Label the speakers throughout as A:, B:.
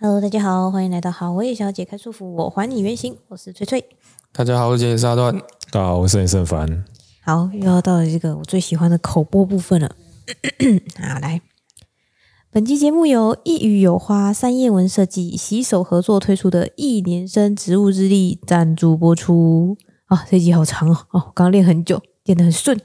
A: Hello，大家好，欢迎来到好味小姐开束缚，我还你原形，我是翠翠。
B: 大家好，我是杰沙段。
C: 大家好，我是林胜凡。
A: 好，又要到了这个我最喜欢的口播部分了。好，来，本期节目由一语有花三叶文设计携手合作推出的一年生植物日历赞助播出。啊、哦，这集好长哦，哦，刚刚练很久，练得很顺。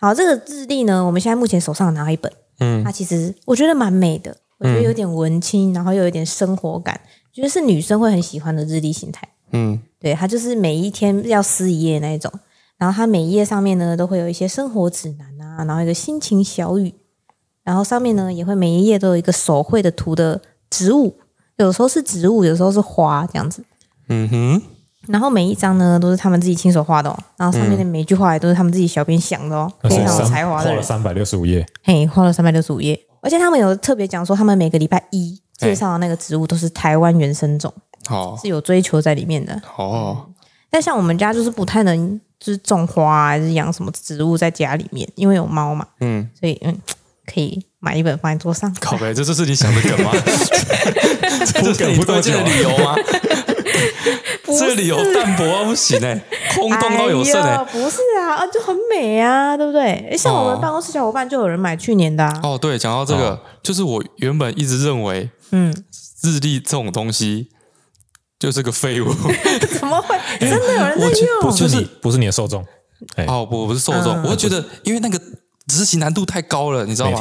A: 好，这个日历呢，我们现在目前手上拿了一本，嗯，它其实我觉得蛮美的，我觉得有点文青，然后又有点生活感，觉得是女生会很喜欢的日历形态。嗯，对，它就是每一天要撕一页那一种。然后它每一页上面呢，都会有一些生活指南啊，然后一个心情小语，然后上面呢也会每一页都有一个手绘的图的植物，有时候是植物，有时候是花这样子。嗯哼。然后每一张呢都是他们自己亲手画的哦，然后上面的每一句话也都是他们自己小编想的哦，嗯、非常有才华的人。画了
C: 三百六十五页，
A: 嘿，画了三百六十五页，而且他们有特别讲说，他们每个礼拜一介绍的那个植物都是台湾原生种，哦，是有追求在里面的。哦。但像我们家就是不太能。就是种花还是养什么植物在家里面，因为有猫嘛，嗯，所以嗯，可以买一本放在桌上。
B: 靠北，这就是你想的梗吗？这是你推荐的理由吗？这个理由淡薄啊，不行哎，空洞到有剩哎，
A: 不是啊，啊就很美啊，对不对？像我们办公室小伙伴就有人买去年的
B: 哦。对，讲到这个，就是我原本一直认为，嗯，日历这种东西。就是个废物，
A: 怎么会？真的有人在用？
C: 不是你，不是你的受众。
B: 哦，不，不是受众。我会觉得，因为那个。执行难度太高了，你知道
C: 吗？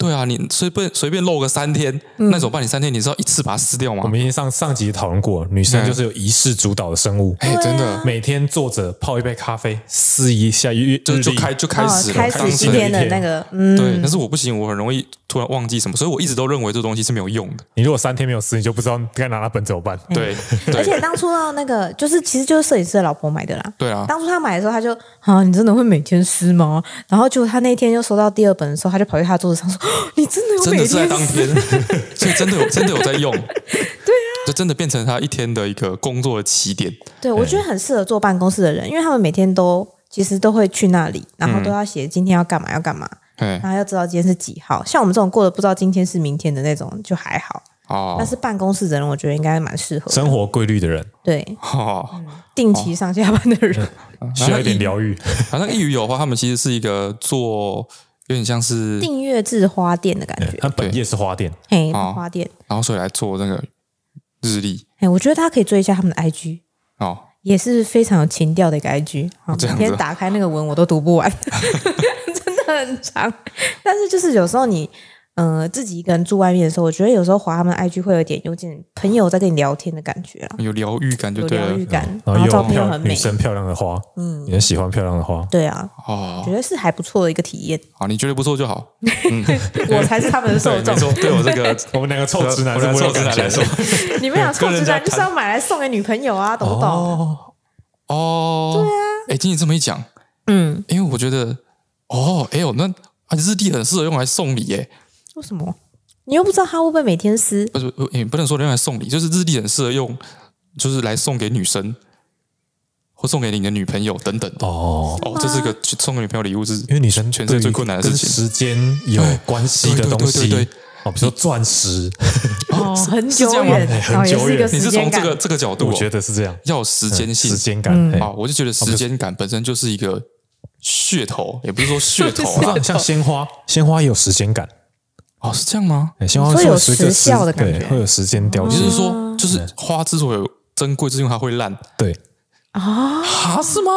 B: 对啊，你随便随便漏个三天，那怎么办？你三天，你知道一次把它撕掉吗？
C: 我们已经上上集讨论过，女生就是有仪式主导的生物，
B: 哎，真的，
C: 每天坐着泡一杯咖啡，撕一下日，
B: 就就开就开始了，
A: 开始今天的那个，
B: 对。但是我不行，我很容易突然忘记什么，所以我一直都认为这东西是没有用的。
C: 你如果三天没有撕，你就不知道该拿那本怎么办。
B: 对，
A: 而且当初呢，那个就是其实就是摄影师的老婆买的啦。
B: 对啊，
A: 当初他买的时候，他就啊，你真的会每天撕吗？然后就他那天又收到第二。本的时候，他就跑去他桌子上说：“ 你真的有每天
B: 真的是在当天，所以真的有真的有在用，对啊，就真的变成他一天的一个工作的起点。
A: 对，我觉得很适合坐办公室的人，因为他们每天都其实都会去那里，然后都要写今天要干嘛要干嘛，然后要知道今天是几号。像我们这种过得不知道今天是明天的那种就还好哦，但是办公室的人，我觉得应该蛮适合
C: 生活规律的人，
A: 对，定期上下班的人
C: 需要一点疗愈。
B: 好像一语有话，他们其实是一个做。有点像是
A: 订阅制花店的感觉，
C: 它本业是花店，
A: 嘿，花店，
B: 然后所以来做那个日历，
A: 哎，我觉得大家可以做一下他们的 IG，哦，也是非常有情调的一个 IG，每天打开那个文我都读不完，真的很长，但是就是有时候你。嗯、呃，自己一个人住外面的时候，我觉得有时候滑他们 IG 会有点有点朋友在跟你聊天的感觉啊，
B: 有疗愈感就对了，
A: 有疗愈感，
C: 嗯、
A: 然后照片又很美，
C: 女生漂亮的花，嗯，你很喜欢漂亮的花，
A: 对啊，哦，觉得是还不错的一个体验。
B: 好，你觉得不错就好，
A: 嗯、我才是他们的受众。
B: 对，对我这个，
C: 我们两个臭直男，我们臭直男来说，
A: 你们俩臭直男就是要买来送给女朋友啊，懂不懂？哦，
B: 哦对啊，哎，听你这么一讲，嗯，因为我觉得，哦，哎呦，那日历很适合用来送礼耶，
A: 为什么？你又不知道他会不会每天撕？
B: 不是，也不能说用来送礼，就是日历很适合用，就是来送给女生，或送给你的女朋友等等。哦哦，这是一个送给女朋友礼物，是因为女生全世界最困难的事情，
C: 时间有关系的东西。哦，比如说钻石，
A: 哦，很久远，
C: 很久远。
B: 你是从这个这个角度，
C: 我觉得是这样，
B: 要有时间性、
C: 时间感。
B: 啊，我就觉得时间感本身就是一个噱头，也不是说噱头啊，
C: 像鲜花，鲜花也有时间感。
B: 哦，是这样吗？
A: 会有时效的感觉，
C: 会有时间掉。
B: 就是说，就是花之所以珍贵，是因为它会烂。
C: 对
A: 啊，哈
B: 是吗？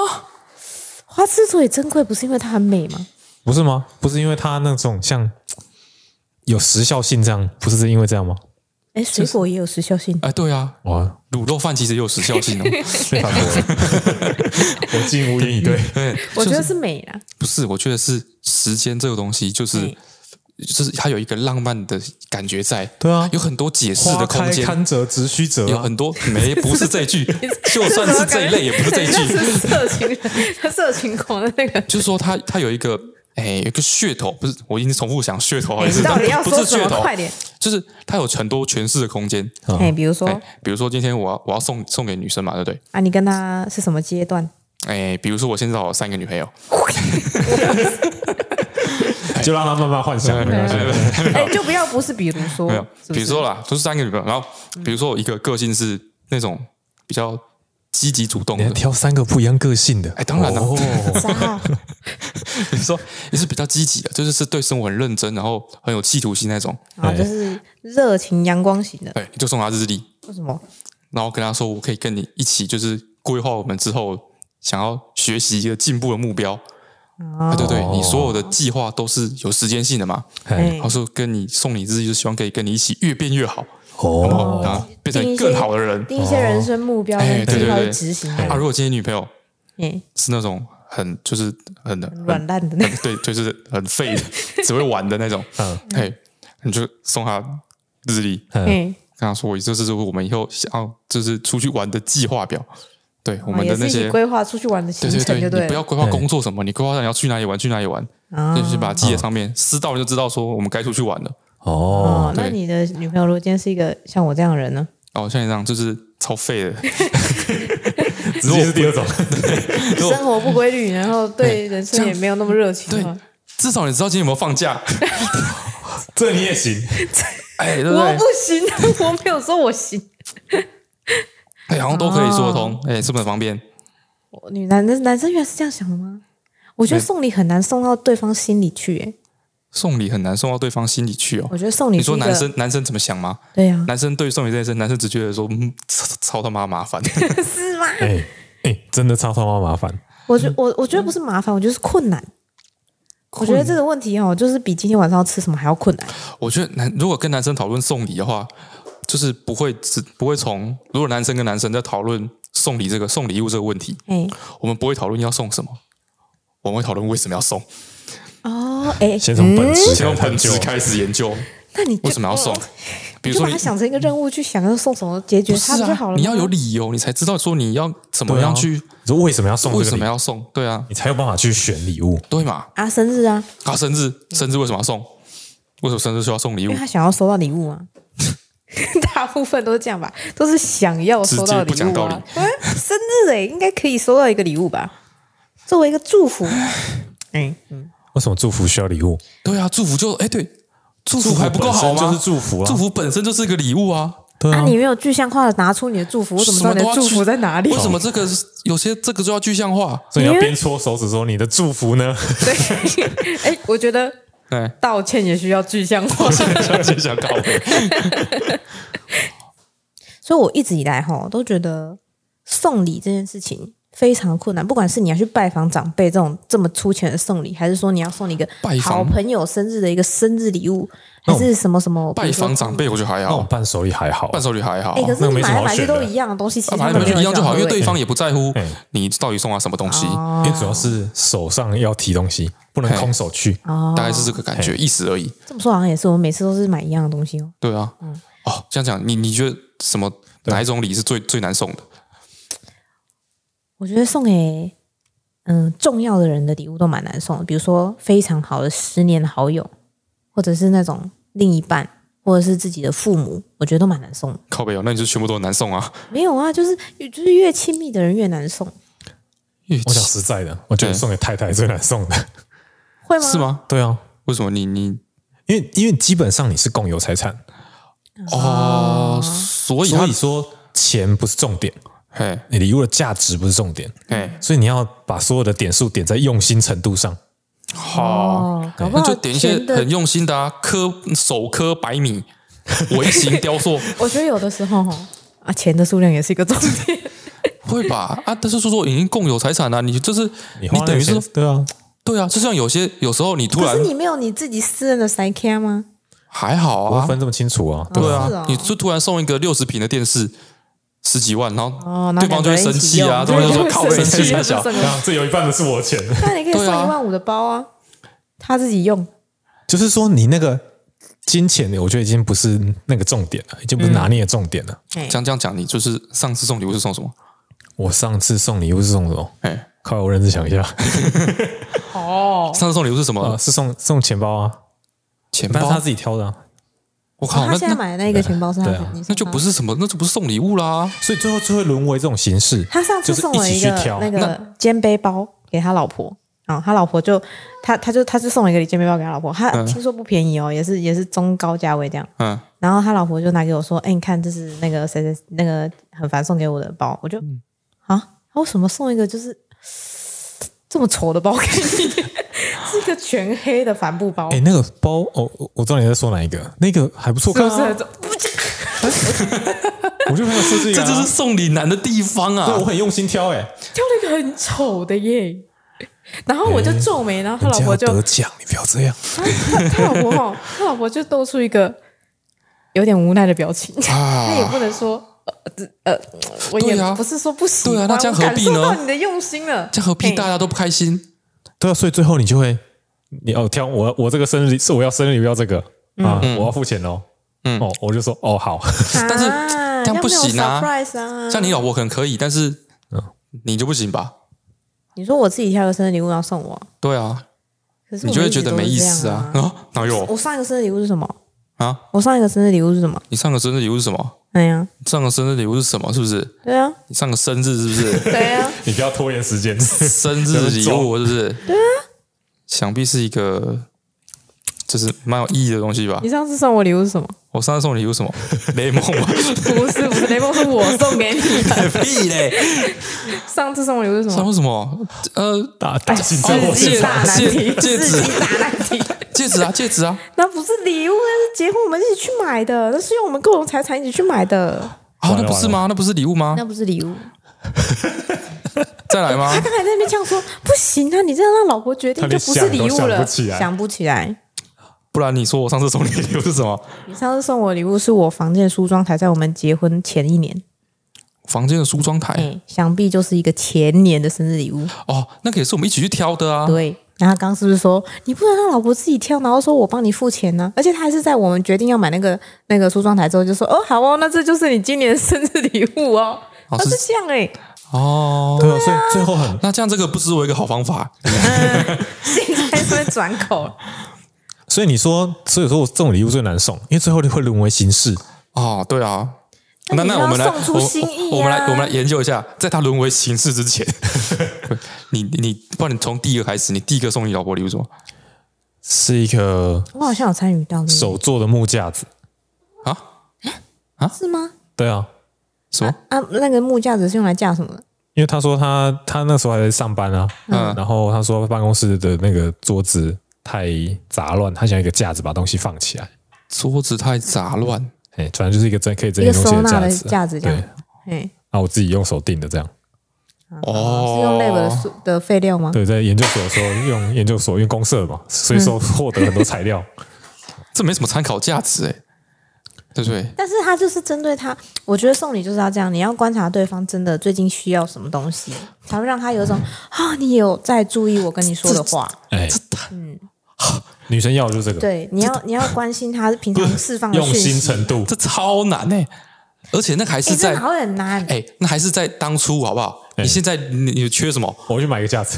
A: 花之所以珍贵，不是因为它很美吗？
C: 不是吗？不是因为它那种像有时效性这样，不是因为这样吗？
A: 哎，水果也有时效性。
B: 哎，对啊，哇，卤肉饭其实也有时效性 哦。
C: 我竟无言以对。
A: 我觉得是美啦。
B: 不是，我觉得是时间这个东西，就是。就是它有一个浪漫的感觉在，
C: 对啊，
B: 有很多解释的空间。
C: 堪折直须折，
B: 有很多没不是这一句，就算是这一类也不是这一句。
A: 色情，他色情狂的那个，
B: 就是说他他有一个哎，有一个噱头，不是我已经重复想噱头还是
A: 到底要说什么？快点，
B: 就是他有很多诠释的空间。
A: 哎，比如说，
B: 比如说今天我要我要送送给女生嘛，对不对？
A: 啊，你跟她是什么阶段？
B: 哎，比如说我现在有三个女朋友。
C: 就让他慢慢幻想。
A: 哎，就不要不是，比如说，
B: 没有，比如说啦，就是三个女朋友，然后比如说我一个个性是那种比较积极主动的，
C: 挑三个不一样个性的。
B: 哎，当然了，比如 说你是比较积极的，就是是对生活很认真，然后很有企图心那种，
A: 啊，就是热情阳光型的。
B: 对，你就送他日历。
A: 为什么？
B: 然后跟他说，我可以跟你一起，就是规划我们之后想要学习一个进步的目标。啊，对对，你所有的计划都是有时间性的嘛。然后说跟你送你日历，就希望可以跟你一起越变越好。哦，啊，变成更好的人，
A: 定一些人生目标，哎，对对对，执行。
B: 啊，如果今天女朋友，是那种很就是很
A: 软烂的那种，
B: 对，就是很废的，只会玩的那种。嗯，嘿，你就送她日历。嗯。跟她说，我这是我们以后想要就是出去玩的计划表，对我们的那些
A: 规划出去玩的行程，对对对，
B: 你不要规划工作什么，你规划你要去哪里玩，去哪里玩，就是把它记在上面，撕到就知道说我们该出去玩了。
A: 哦，那你的女朋友如果今天是一个像我这样的人呢？
B: 哦，像你这样就是超废的，
C: 直接是第二种，
A: 生活不规律，然后对人生也没有那么热情。
B: 对，至少你知道今天有没有放假，
C: 这你也行。
B: 哎，对
A: 对我不行，我没有说我行。
B: 哎，好像都可以说得通，哎，是不是很方便？
A: 女男的男生原来是这样想的吗？我觉得送礼很难送到对方心里去，哎，
B: 送礼很难送到对方心里去哦。
A: 我觉得送礼，
B: 你说男生男生怎么想吗？
A: 对呀，
B: 男生对送礼这件事，男生只觉得说，嗯，超他妈麻烦，
A: 是吗？
C: 哎哎，真的超他妈麻烦。
A: 我觉我我觉得不是麻烦，我觉得是困难。我觉得这个问题哦，就是比今天晚上要吃什么还要困难。
B: 我觉得男如果跟男生讨论送礼的话，就是不会只不会从如果男生跟男生在讨论送礼这个送礼物这个问题，嗯，我们不会讨论要送什么，我们会讨论为什么要送。
A: 哦，哎，
C: 先从本质，
B: 先从本质开始研究。
A: 那你
B: 为什么要送？比如说，你
A: 想成一个任务去想要送什么，解决它就好了。
B: 你要有理由，你才知道说你要怎么样去。
C: 你说为什么要送？
B: 为什么要送？对啊，
C: 你才有办法去选礼物，
B: 对嘛？
A: 啊，生日啊，
B: 啊，生日，生日为什么要送？为什么生日需要送礼物？因
A: 为他想要收到礼物啊。大部分都是这样吧，都是想要收到礼物。不讲道理。生日哎，应该可以收到一个礼物吧？作为一个祝福。
C: 哎，嗯，为什么祝福需要礼物？
B: 对啊，祝福就哎对。祝福还不够好吗？
C: 就是祝福啊！
B: 祝福本身就是一个礼物啊！
C: 对啊，
A: 你没有具象化的拿出你的祝福，我怎么知道你的祝福在哪里？
B: 为什么这个有些这个就要具象化？
C: 所以你要边搓手指说你的祝福呢？
A: 对，哎，我觉得，道歉也需要具象化，
B: 具象化。
A: 所以我一直以来哈都觉得送礼这件事情。非常困难，不管是你要去拜访长辈这种这么粗浅的送礼，还是说你要送你一个好朋友生日的一个生日礼物，还是什么什么
B: 拜访长辈，我觉得还好，
C: 伴手礼还好，
B: 伴手礼还好。
A: 哎，可是买来买去都一样的东西，其实买来买去
B: 一样就好，因为对方也不在乎你到底送他什么东西，
C: 因为主要是手上要提东西，不能空手去，
B: 大概是这个感觉意思而已。
A: 这么说好像也是，我们每次都是买一样的东西哦。
B: 对啊，哦，这样讲，你你觉得什么哪一种礼是最最难送的？
A: 我觉得送给嗯重要的人的礼物都蛮难送的，比如说非常好的十年好友，或者是那种另一半，或者是自己的父母，我觉得都蛮难送的。
B: 靠北哦，那你就全部都难送啊？
A: 没有啊，就是就是越亲密的人越难送。
C: 我讲实在的，我觉得送给太太最难送的，
A: 会吗？
B: 是吗？
C: 对啊，
B: 为什么你你
C: 因为因为基本上你是共有财产
B: 哦，所以
C: 所以说钱不是重点。
B: 嘿，
C: 你礼物的价值不是重点，嘿，所以你要把所有的点数点在用心程度上。
B: 好，那就点一些很用心的啊，刻手刻白米，微型雕塑。
A: 我觉得有的时候哈，啊，钱的数量也是一个重点，
B: 会吧？啊，但是说说已经共有财产了，你就是你等于是
C: 对啊，
B: 对啊，就像有些有时候你突然，
A: 可是你没有你自己私人的塞卡吗？
B: 还好啊，
C: 不分这么清楚啊，
B: 对啊，你就突然送一个六十平的电视。十几万，然后对方就会生气啊，对方就说靠生气太小，
C: 这有一半的是我钱。
A: 那你可以送一万五的包啊，他自己用。
C: 就是说，你那个金钱，我觉得已经不是那个重点了，已经不是拿捏的重点了。
B: 讲讲讲，你就是上次送礼物是送什么？
C: 我上次送礼物是送什么？哎，靠，我认真想一下。
A: 哦，
B: 上次送礼物是什么？
C: 是送送钱包啊，钱包他自己挑的。
B: 我靠！
A: 他现在买的那个钱包是他的，
B: 那就不是什么，那就不是送礼物啦。
C: 所以最后就会沦为这种形式。
A: 他上次送了一个那个肩背包给他老婆，然后他老婆就他他就他是送了一个肩背包给他老婆，他听说不便宜哦，也是也是中高价位这样。嗯。然后他老婆就拿给我说：“哎，你看这是那个谁谁那个很烦送给我的包。”我就啊，他为什么送一个就是这么丑的包给你？是一个全黑的帆布包。
C: 哎，那个包哦，我知道你在说哪一个，那个还不错看啊。我就没有设计，
B: 这就是送礼难的地方啊！
C: 对，我很用心挑，哎，
A: 挑了一个很丑的耶。然后我就皱眉，然后他老婆就
C: 得奖，你不要这样。
A: 他他老婆哦，他老婆就露出一个有点无奈的表情。他也不能说呃呃，我也不是说不喜欢，
B: 那这样何必呢？
A: 感受到你的用心了，
B: 这样何必大家都不开心？
C: 对啊，所以最后你就会，你哦挑我我这个生日是我要生日礼物要这个啊，我要付钱哦。嗯哦，我就说哦好，
B: 但是这样不行啊。像你老婆可能可以，但是你就不行吧？
A: 你说我自己挑个生日礼物要送我？
B: 对啊，可是你就会觉得没意思啊？啊，哪有？
A: 我上一个生日礼物是什么啊？我上一个生日礼物是什么？
B: 你上个生日礼物是什么？
A: 对呀，
B: 上个生日礼物是什么？是不是？
A: 对啊，
B: 你上个生日是不是？
A: 对啊，
C: 你不要拖延时间，
B: 生日礼物是不是？
A: 对啊，
B: 想必是一个就是蛮有意义的东西吧？
A: 你上次送我礼物是什么？
B: 我上次送礼物什么？雷梦吗？
A: 不是，不是雷梦，是我送给你的。
B: 屁嘞！
A: 上次送我礼物是什么？
B: 送什么？呃，
C: 大大
A: 戒指，大难题，
B: 戒指，
A: 大难题，
B: 戒指啊，戒指啊！
A: 那不是礼物，那是结婚我们一起去买的，那是用我们共同财产一起去买的。
B: 啊，那不是吗？那不是礼物吗？
A: 那不是礼物。
B: 再来吗？
A: 他刚才在那边这样说，不行啊！你这样让老婆决定就不是礼物了，想不起来。
B: 不然你说我上次送你礼物是什么？
A: 你上次送我礼物是我房间的梳妆台，在我们结婚前一年。
B: 房间的梳妆台，
A: 欸，想必就是一个前年的生日礼物
B: 哦。那个也是我们一起去挑的啊。
A: 对，然后刚刚是不是说你不能让老婆自己挑，然后说我帮你付钱呢？而且他还是在我们决定要买那个那个梳妆台之后就说哦好哦，那这就是你今年的生日礼物哦。他是，是这样哎，欸。
B: 哦，
C: 对啊，所以最后很
B: 那这样这个不失为一个好方法。
A: 嗯，现在是转口。
C: 所以你说，所以说我这种礼物最难送，因为最后你会沦为形式
B: 哦。对啊，那那我们来，我我们来，我们来研究一下，在他沦为形式之前，你你，不然你从第一个开始，你第一个送你老婆礼物什么？
C: 是一个，
A: 我好像有参与到
C: 手做的木架子
B: 啊啊？
A: 是吗？
C: 对啊，
B: 什么
A: 啊？那个木架子是用来架什么的？
C: 因为他说他他那时候还在上班啊，嗯，然后他说办公室的那个桌子。太杂乱，他想要一个架子把东西放起来。
B: 桌子太杂乱，
C: 哎，反正就是一个真可以整理东西的架子。
A: 架子这样，
C: 哎，那我自己用手定的这样。
A: 哦，是用 lab 的的废料吗？
C: 对，在研究所的时候用研究所用公社嘛，所以说获得很多材料。
B: 这没什么参考价值哎。对不对？
A: 但是他就是针对他，我觉得送礼就是要这样，你要观察对方真的最近需要什么东西，才会让他有一种啊，你有在注意我跟你说的话。
C: 哎，嗯，女生要的就是这个。
A: 对，你要你要关心他 平常释放的
C: 用心程度，
B: 这超难哎！而且那还是在
A: 好很难
B: 哎，那还是在当初好不好？你现在你你缺什么？
C: 我去买一个架子。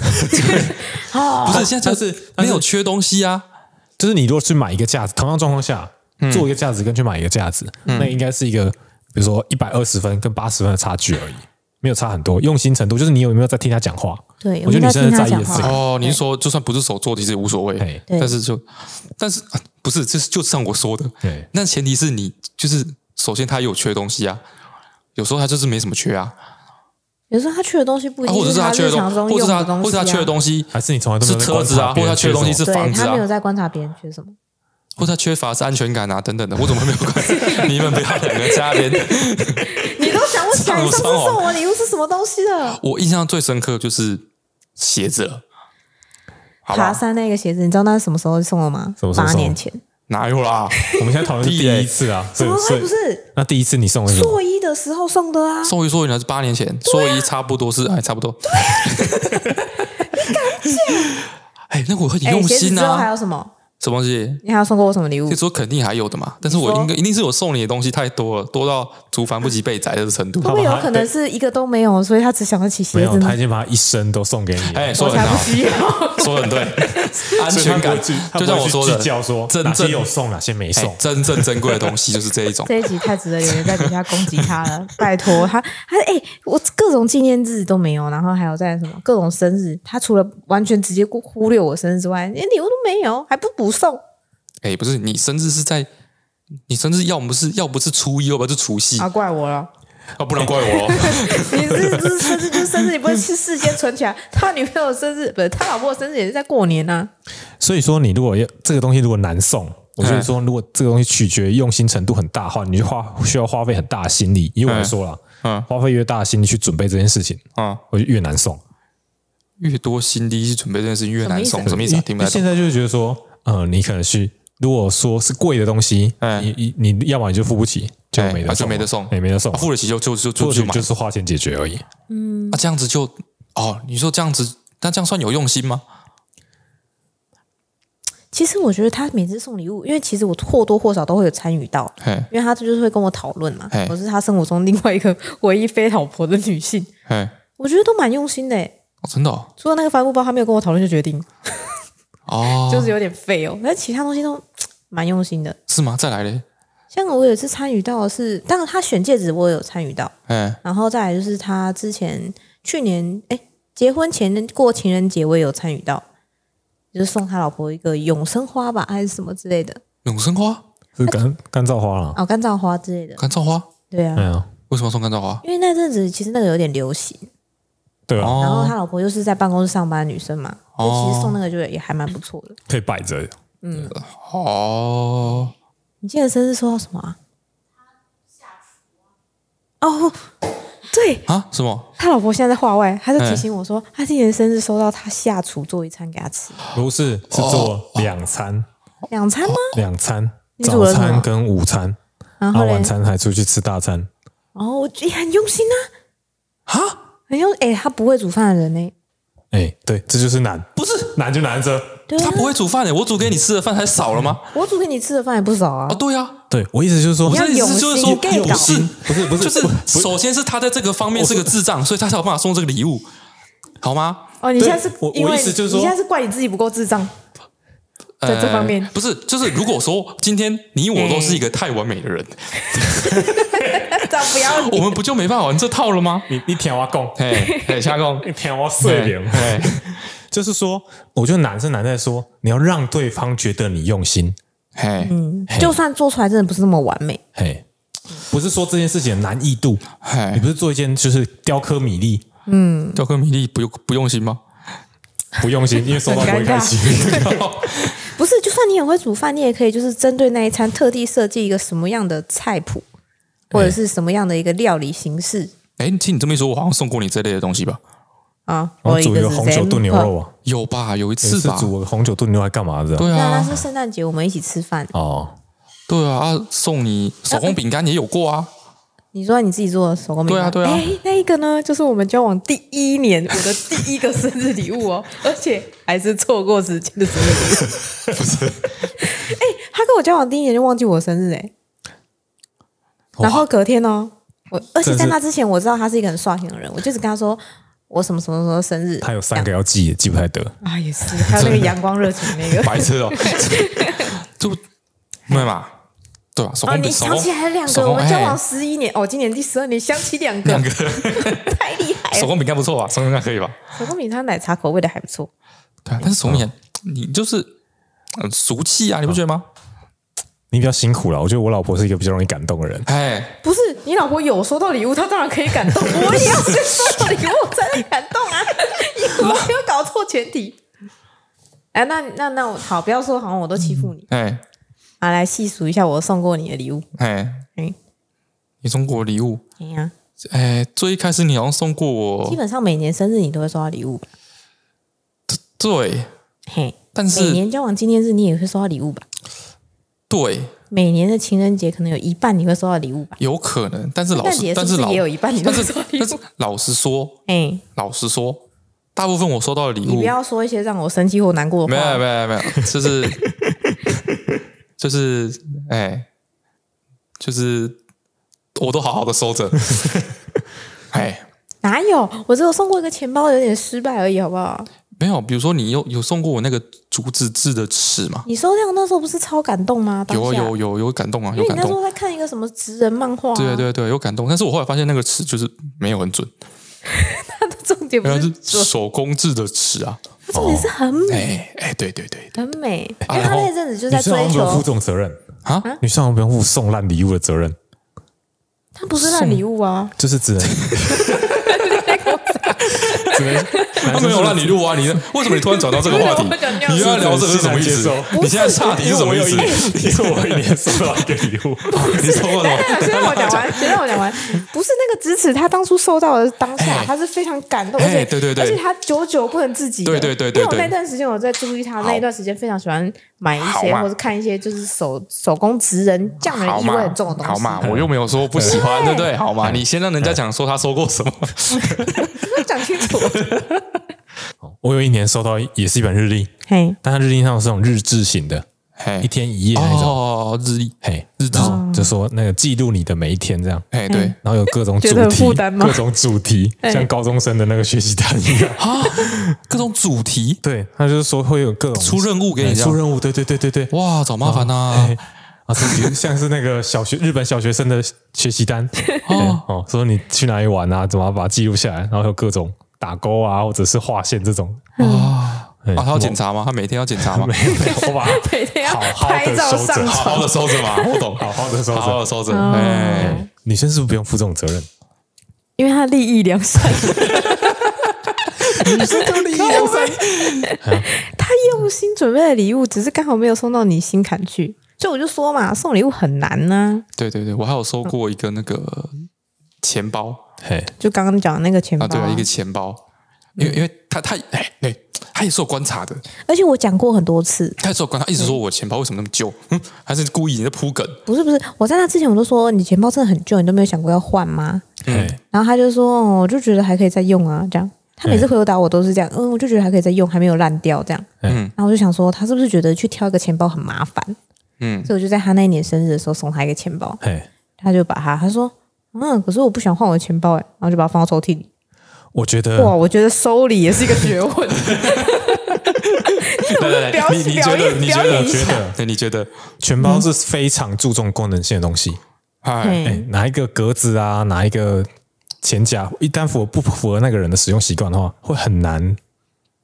A: 哦，
B: 不是，现在就是没有缺东西啊，
C: 就是你如果去买一个架子，同样状况下。做一个架子跟去买一个架子，嗯、那应该是一个，比如说一百二十分跟八十分的差距而已，没有差很多。用心程度就是你有没有在听他讲话？
A: 对，
C: 我觉得女生是在意的是
B: 哦。你是说就算不是手做的，其实也无所谓。对，但是就但是不是，就是就像我说的。对，那前提是你就是首先他有缺东西啊，有时候他就是没什么缺啊。
A: 有时候他缺的东西不一定，或者是他
B: 缺的东西，或者他或者他缺的东西，
C: 还是你从来都是
B: 车子啊，或者他缺的东西是房子啊。
A: 他没有在观察别人缺什么。
B: 或者他缺乏是安全感啊，等等的，我怎么没有关系？你们不要两个在那边，
A: 你都想不起来上次送我礼物是什么东西了？
B: 我印象最深刻就是鞋子了。
A: 爬山那个鞋子，你知道那是什么时候送的吗？八年前。
B: 哪有啦？
C: 我们现在讨论第一次啊，
A: 怎么会不是？
C: 那第一次你送的是
A: 硕一的时候送的啊？
B: 送一送一那是八年前，硕一差不多是哎，差不多。你敢讲？哎，那我很用心啊。
A: 之后还有什么？
B: 什么东西？
A: 你还要送过我什么礼物？
B: 可以说肯定还有的嘛，但是我应该一定是我送你的东西太多了，多到族繁不及被宰的程度。
A: 会不会有可能是一个都没有，所以他只想得起鞋子？
C: 没有，他已经把他一生都送给你。
B: 哎，说的很好，说的很对，安全感。就像我说的，
C: 叫说真正有送，哪些没送，
B: 真正珍贵的东西就是这一种。
A: 这一集太值得有人在底下攻击他了，拜托他，他哎，我各种纪念日都没有，然后还有在什么各种生日，他除了完全直接忽略我生日之外，连礼物都没有，还不补送。
B: 哎，不是，你生日是在你生日要不是要不是初一，要不是除夕，
A: 啊，怪我了。
B: 啊，不能怪我！
A: 你是不是生日就是生日，你不会去事先存起来？他女朋友生日不是他老婆的生日也是在过年啊。
C: 所以说，你如果要这个东西如果难送，我就是说，如果这个东西取决于用心程度很大的话，你就花需要花费很大的心力。因为我说了，嗯，花费越大的心力去准备这件事情，啊，我就越难送。
B: 越多心力去准备这件事情越难送，什么意思？听不懂。
C: 现在就是觉得说，呃，你可能是如果说是贵的东西，你你你要么你就付不起。就没得
B: 就没得送，
C: 也没得送，
B: 付得起就就就就
C: 就就是花钱解决而已。
A: 嗯，
B: 啊，这样子就哦，你说这样子，那这样算有用心吗？
A: 其实我觉得他每次送礼物，因为其实我或多或少都会有参与到，因为他就是会跟我讨论嘛。我是他生活中另外一个唯一非老婆的女性，我觉得都蛮用心的。
B: 真的，
A: 除了那个帆布包，他没有跟我讨论就决定，
B: 哦，
A: 就是有点废哦。但其他东西都蛮用心的，
B: 是吗？再来嘞。
A: 像我有一次参与到的是，当然他选戒指我也有参与到，嗯，然后再来就是他之前去年哎结婚前过情人节我也有参与到，就是送他老婆一个永生花吧还是什么之类的，
B: 永生花？
C: 是干干燥花了
A: 哦，干燥花之类的，
B: 干燥花？
A: 对啊，
C: 没有
B: 为什么送干燥花？
A: 因为那阵子其实那个有点流行，
C: 对啊，
A: 然后他老婆又是在办公室上班的女生嘛，所以其实送那个就也还蛮不错的，
C: 可以摆着，
A: 嗯，
B: 哦。
A: 你记得生日收到什么啊？哦，对
B: 啊，什么？
A: 他老婆现在在话外，他就提醒我说，他今年生日收到他下厨做一餐给他吃。
C: 不是，是做两餐，
A: 两餐吗？
C: 两餐，早餐跟午餐，然后晚餐还出去吃大餐。
A: 哦，我觉得很用心
B: 啊，啊，
A: 很用，哎，他不会煮饭的人呢。
C: 哎，对，这就是难，不是难就难着。
B: 他不会煮饭诶，我煮给你吃的饭还少了吗？
A: 我煮给你吃的饭也不少啊。
B: 啊，对呀，
C: 对我意思就是说，
A: 我的意思就是说，
C: 不是不是不是，
B: 就是首先是他在这个方面是个智障，所以他才有办法送这个礼物，好吗？
A: 哦，你现在是，我我意思就是说，你现在是怪你自己不够智障，在这方面
B: 不是，就是如果说今天你我都是一个太完美的人，
A: 这样不要，
B: 我们不就没办法玩这套了吗？
C: 你你听我讲，
B: 嘿，嘿，瞎讲，
C: 你听我碎脸，嘿。就是说，我觉得难是难在说，你要让对方觉得你用心。
B: 嘿，
A: 嗯，就算做出来真的不是那么完美，
C: 嘿，不是说这件事情的难易度，嘿，你不是做一件就是雕刻米粒，
A: 嗯，
B: 雕刻米粒不用不用心吗？
C: 不用心，因为收到不会开心。
A: 不是，就算你很会煮饭，你也可以就是针对那一餐特地设计一个什么样的菜谱，或者是什么样的一个料理形式。
B: 哎，听你这么一说，我好像送过你这类的东西吧？
A: 啊，
C: 我煮一个红酒炖牛肉啊，
B: 有吧？有一次吧，
C: 煮个红酒炖牛肉干嘛的？
B: 对啊，
A: 那是圣诞节我们一起吃饭
C: 哦。
B: 对啊，啊，送你手工饼干也有过啊。
A: 你说你自己做的手工饼干？
B: 对啊，对啊。
A: 哎，那一个呢，就是我们交往第一年我的第一个生日礼物哦，而且还是错过时间的生日礼物。
B: 不是，
A: 哎，他跟我交往第一年就忘记我生日哎，然后隔天呢，我而且在那之前我知道他是一个很刷屏的人，我就只跟他说。我什么什么什么生日？
C: 他有三个要记，记不太得
A: 啊，也是，还有那个阳光热情那个
B: 白痴哦，就没有嘛，对吧？
A: 哦，你想起来两个，我们交往十一年，哦，今年第十二年，想起两个，
B: 两个
A: 太厉害了。
B: 手工饼干不错吧，手工饼干可以吧？
A: 手工饼它奶茶口味的还不错，
B: 对啊，但是手工饼你就是俗气啊，你不觉得吗？
C: 你比较辛苦了，我觉得我老婆是一个比较容易感动的人。
B: 哎，
A: 不是，你老婆有收到礼物，她当然可以感动。我也要收到礼物才能感动啊！有没有搞错前提。哎，那那那我好，不要说好像我都欺负你。
B: 哎，
A: 啊，来细数一下我送过你的礼物。
B: 哎哎，你送过我礼物？
A: 哎呀，
B: 哎，最一开始你好像送过我，
A: 基本上每年生日你都会收到礼物吧？
B: 对，
A: 嘿，
B: 但是
A: 每年交往纪念日你也会收到礼物吧？
B: 对，
A: 每年的情人节可能有一半你会收到礼物吧？
B: 有可能，但是老实，但是
A: 也有一半你会收到礼物。
B: 但是老实说，
A: 哎，
B: 老实说，大部分我收到的礼物，你
A: 不要说一些让我生气或难过的话。
B: 没有，没有，没有，就是 就是，哎，就是我都好好的收着。哎，
A: 哪有？我只有送过一个钱包，有点失败而已，好不好？
B: 没有，比如说你有有送过我那个竹子制的尺吗？
A: 你收到那时候不是超感动吗？
B: 有有有有感动啊，有感动。
A: 因为你那时候在看一个什么职人漫画、啊？
B: 对对对，有感动。但是我后来发现那个尺就是没有很准。
A: 它的重点不是，
B: 是手工制的尺啊，
A: 重点是很美。
B: 哎、哦欸，对对对，
A: 很美。因为他那阵子就在追求。
C: 负这种责任啊？女生不用负送烂礼物的责任。
A: 他不是烂礼物啊，
C: 就是只能。只能
B: 他没有让你录啊！你 为什么你突然转到这个话题？你又要聊这个是什么意思？你现在岔题是什么意思？
C: 你说我一年收到一个礼物，
B: 你说过什么？
A: 先让我讲完，先让我讲完。不是那个直尺，他当初收到的当下，他是非常感动，而且
B: 对对对，
A: 而且他久久不能自己。
B: 对对对对。
A: 因为我那段时间我在注意他，那一段时间非常喜欢买一些或者看一些就是手手工职人匠人意味很重的东西。
B: 好嘛，我又没有说不喜欢，对。不对？好嘛，你先让人家讲说他收过什么，
A: 讲清楚。
C: 我有一年收到也是一本日历，嘿，但它日历上是那种日志型的，嘿，一天一夜那种。
B: 哦，日历，
C: 嘿，日志，就说那个记录你的每一天这样，
B: 哎，对，
C: 然后有各种主题，各种主题，像高中生的那个学习单一样。
B: 啊，各种主题，
C: 对，他就是说会有各种
B: 出任务给你，
C: 出任务，对对对对对，
B: 哇，找麻烦呐，
C: 啊，是像是那个小学日本小学生的学习单，哦。哦，说你去哪里玩啊，怎么把它记录下来，然后有各种。打勾啊，或者是划线这种。
B: 啊，啊，他要检查吗？他每天要检查吗？
C: 没有，我把
A: 每天要拍照上传，
B: 好好的收着嘛，我懂，
C: 好好的收着，
B: 好好的收着。哎，
C: 女生是不是不用负这种责任？
A: 因为她利益良善，
C: 女生都利益良善，
A: 她用心准备的礼物，只是刚好没有送到你心坎去，所以我就说嘛，送礼物很难呢。
B: 对对对，我还有收过一个那个钱包。
A: 嘿，就刚刚讲的那个钱包，
B: 对啊，一个钱包，因为因为他他哎，对，他也是有观察的，
A: 而且我讲过很多次，
B: 他也是有观察，一直说我钱包为什么那么旧，嗯，还是故意你在铺梗？
A: 不是不是，我在那之前我都说你钱包真的很旧，你都没有想过要换吗？嗯，然后他就说，我就觉得还可以再用啊，这样，他每次回答我都是这样，嗯，我就觉得还可以再用，还没有烂掉，这样，嗯，然后我就想说，他是不是觉得去挑一个钱包很麻烦？嗯，所以我就在他那一年生日的时候送他一个钱包，他就把他他说。嗯，可是我不想换我的钱包哎，然后就把它放到抽屉里。
C: 我觉得哇，
A: 我觉得收礼也是一个学问。
B: 对 对对，你你觉得你觉得觉得？对，你觉得
C: 钱包是非常注重功能性的东西。哎，哪一个格子啊，哪一个钱夹，一旦符合不符合那个人的使用习惯的话，会很难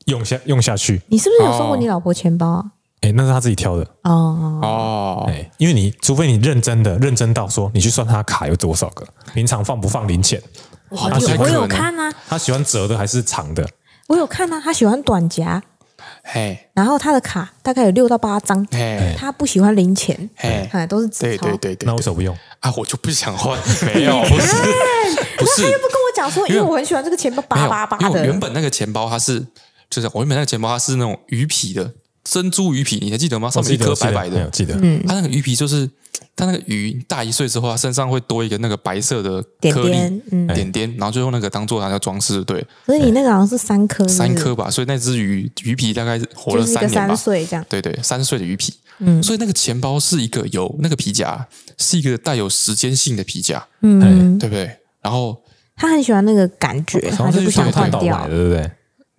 C: 用下用下去。
A: 你是不是有送过你老婆钱包啊？
C: 哎，那是他自己挑的
A: 哦
B: 哦，哎，
C: 因为你除非你认真的认真到说，你去算他卡有多少个，平常放不放零钱？
A: 我有我有看啊，
C: 他喜欢折的还是长的？
A: 我有看啊，他喜欢短夹，
B: 嘿，
A: 然后他的卡大概有六到八张，嘿，他不喜欢零钱，嘿，都是纸钞，
B: 对对对，
C: 那为什么不用
B: 啊？我就不想换，没有，不是，不是，
A: 他又不跟我讲说，因为我很喜欢这个钱包，八八八的。
B: 原本那个钱包它是，就是我原本那个钱包它是那种鱼皮的。珍珠鱼皮，你还记得吗？上面一颗白白的，
C: 记得。
A: 嗯，
B: 它那个鱼皮就是，它那个鱼大一岁之后，它身上会多一个那个白色的颗粒点点，然后就用那个当做它的装饰。对，
A: 所以你那个好像是三颗，
B: 三颗吧。所以那只鱼鱼皮大概活了三年吧。
A: 三岁这样。
B: 对对，三岁的鱼皮。嗯，所以那个钱包是一个有那个皮夹，是一个带有时间性的皮夹。嗯，对不对？然后
A: 他很喜欢那个感觉，他就不想换掉，
C: 对不对？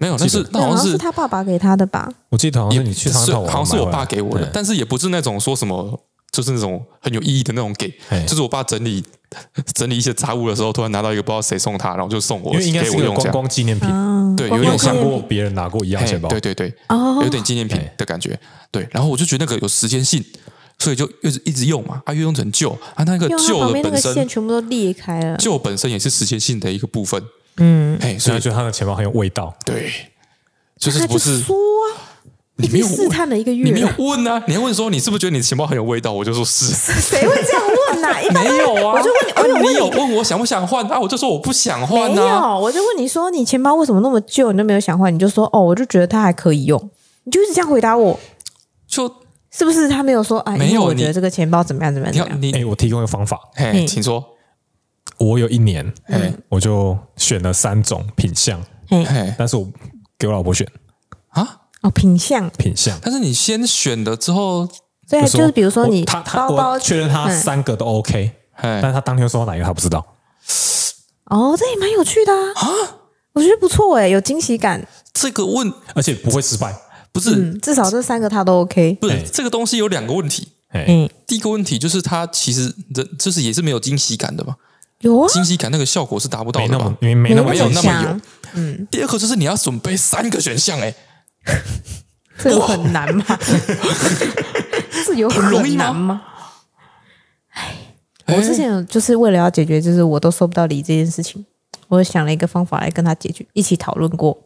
B: 没有，那是那好像是
A: 他爸爸给他的吧？
C: 我记得好像是你去他
B: 好像是我爸给我的，但是也不是那种说什么，就是那种很有意义的那种给，就是我爸整理 整理一些杂物的时候，突然拿到一个不知道谁送他，然后就送我，
C: 因为应该是个观光纪念品，
B: 对，有点像
C: 过别人拿过一样钱包，
B: 对对对，有点纪念品的感觉，对。然后我就觉得那个有时间性，所以就一直一直用嘛，啊，越用成旧啊，那个旧的本身
A: 线全部都裂开了，
B: 旧本身也是时间性的一个部分。
A: 嗯，
C: 哎，所以觉得他的钱包很有味道。
B: 对，就是不是
A: 说你没有试探了一个月，
B: 你没有问啊？你还问说你是不是觉得你的钱包很有味道？我就说是。
A: 谁会这样问呐？
B: 没有啊，
A: 我就问你，
B: 你有问我想不想换啊？我就说我不想换啊。
A: 没有，我就问你说你钱包为什么那么旧？你都没有想换，你就说哦，我就觉得它还可以用。你就一直这样回答我，就是不是他没有说哎？没有，我觉得这个钱包怎么样？怎么样？
C: 你哎，我提供一个方法，
B: 嘿，请说。
C: 我有一年，我就选了三种品相，但是我给我老婆选。
B: 啊，
A: 哦，品相，
C: 品相，
B: 但是你先选了之后，
A: 对，就是比如说你
C: 他他我确认他三个都 OK，但是他当天说哪一个他不知道，
A: 哦，这也蛮有趣的啊，我觉得不错哎，有惊喜感，
B: 这个问，
C: 而且不会失败，
B: 不是、
A: 嗯，至少这三个他都 OK。
B: 不是这个东西有两个问题。
C: 嗯，
B: 第一个问题就是他其实人就是也是没有惊喜感的嘛。
A: 有啊，
B: 惊喜感那个效果是达不到的，
C: 没那么没没那么
B: 有那么有。
A: 嗯，
B: 第二个就是你要准备三个选项，哎，
A: 这个很难吗？这有很容易吗？哎，我之前就是为了要解决，就是我都收不到礼这件事情，我想了一个方法来跟他解决，一起讨论过。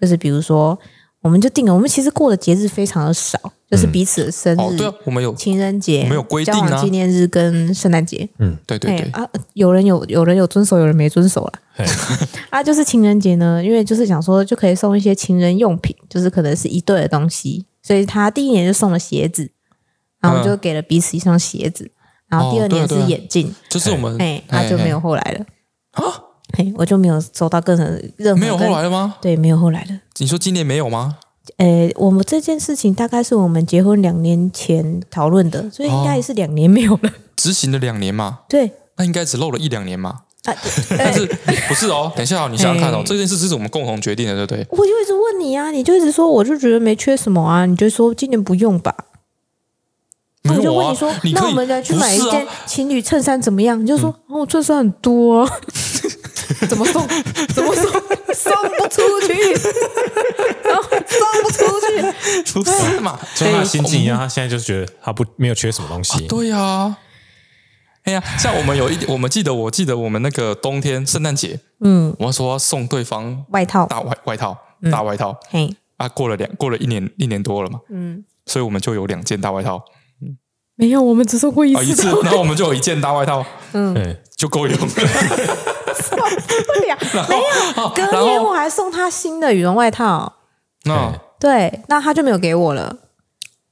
A: 就是比如说。我们就定了，我们其实过的节日非常的少，就是彼此的生日，
B: 哦，对啊，我们有
A: 情人节，
B: 没有规定啊，
A: 交往纪念日跟圣诞节，
C: 嗯，
B: 对对对。
A: 啊，有人有有人有遵守，有人没遵守啦。啊，就是情人节呢，因为就是想说就可以送一些情人用品，就是可能是一对的东西，所以他第一年就送了鞋子，然后就给了彼此一双鞋子，然后第二年是眼镜，
B: 就是我们，
A: 哎，他就没有后来了。
B: 啊。
A: 嘿，我就没有收到任何任何
B: 没有后来了吗？
A: 对，没有后来了。
B: 你说今年没有吗？
A: 诶，我们这件事情大概是我们结婚两年前讨论的，所以应该也是两年没有了。
B: 执行了两年嘛？
A: 对，
B: 那应该只漏了一两年嘛？啊，但是不是哦？等一下，你想想看哦，这件事是我们共同决定的，对不对？
A: 我就一直问你啊，你就一直说，我就觉得没缺什么啊，你就说今年不用吧。我就问你说，那我们来去买一件情侣衬衫怎么样？你就说哦，衬衫很多。怎么送？怎么送？送不出去，送不出去，
B: 出事嘛？
C: 所以他心境一样，他现在就是觉得他不没有缺什么东西。
B: 对呀，哎呀，像我们有一点，我们记得，我记得我们那个冬天圣诞节，嗯，我说要送对方
A: 外套，
B: 大外外套，大外套。
A: 嘿，
B: 啊，过了两过了一年一年多了嘛，嗯，所以我们就有两件大外套。
A: 嗯没有，我们只送过一次，
B: 一次，然后我们就有一件大外套，嗯，就够用了。
A: 受不了，没有。隔年我还送他新的羽绒外套，
B: 那
A: 对，那他就没有给我了。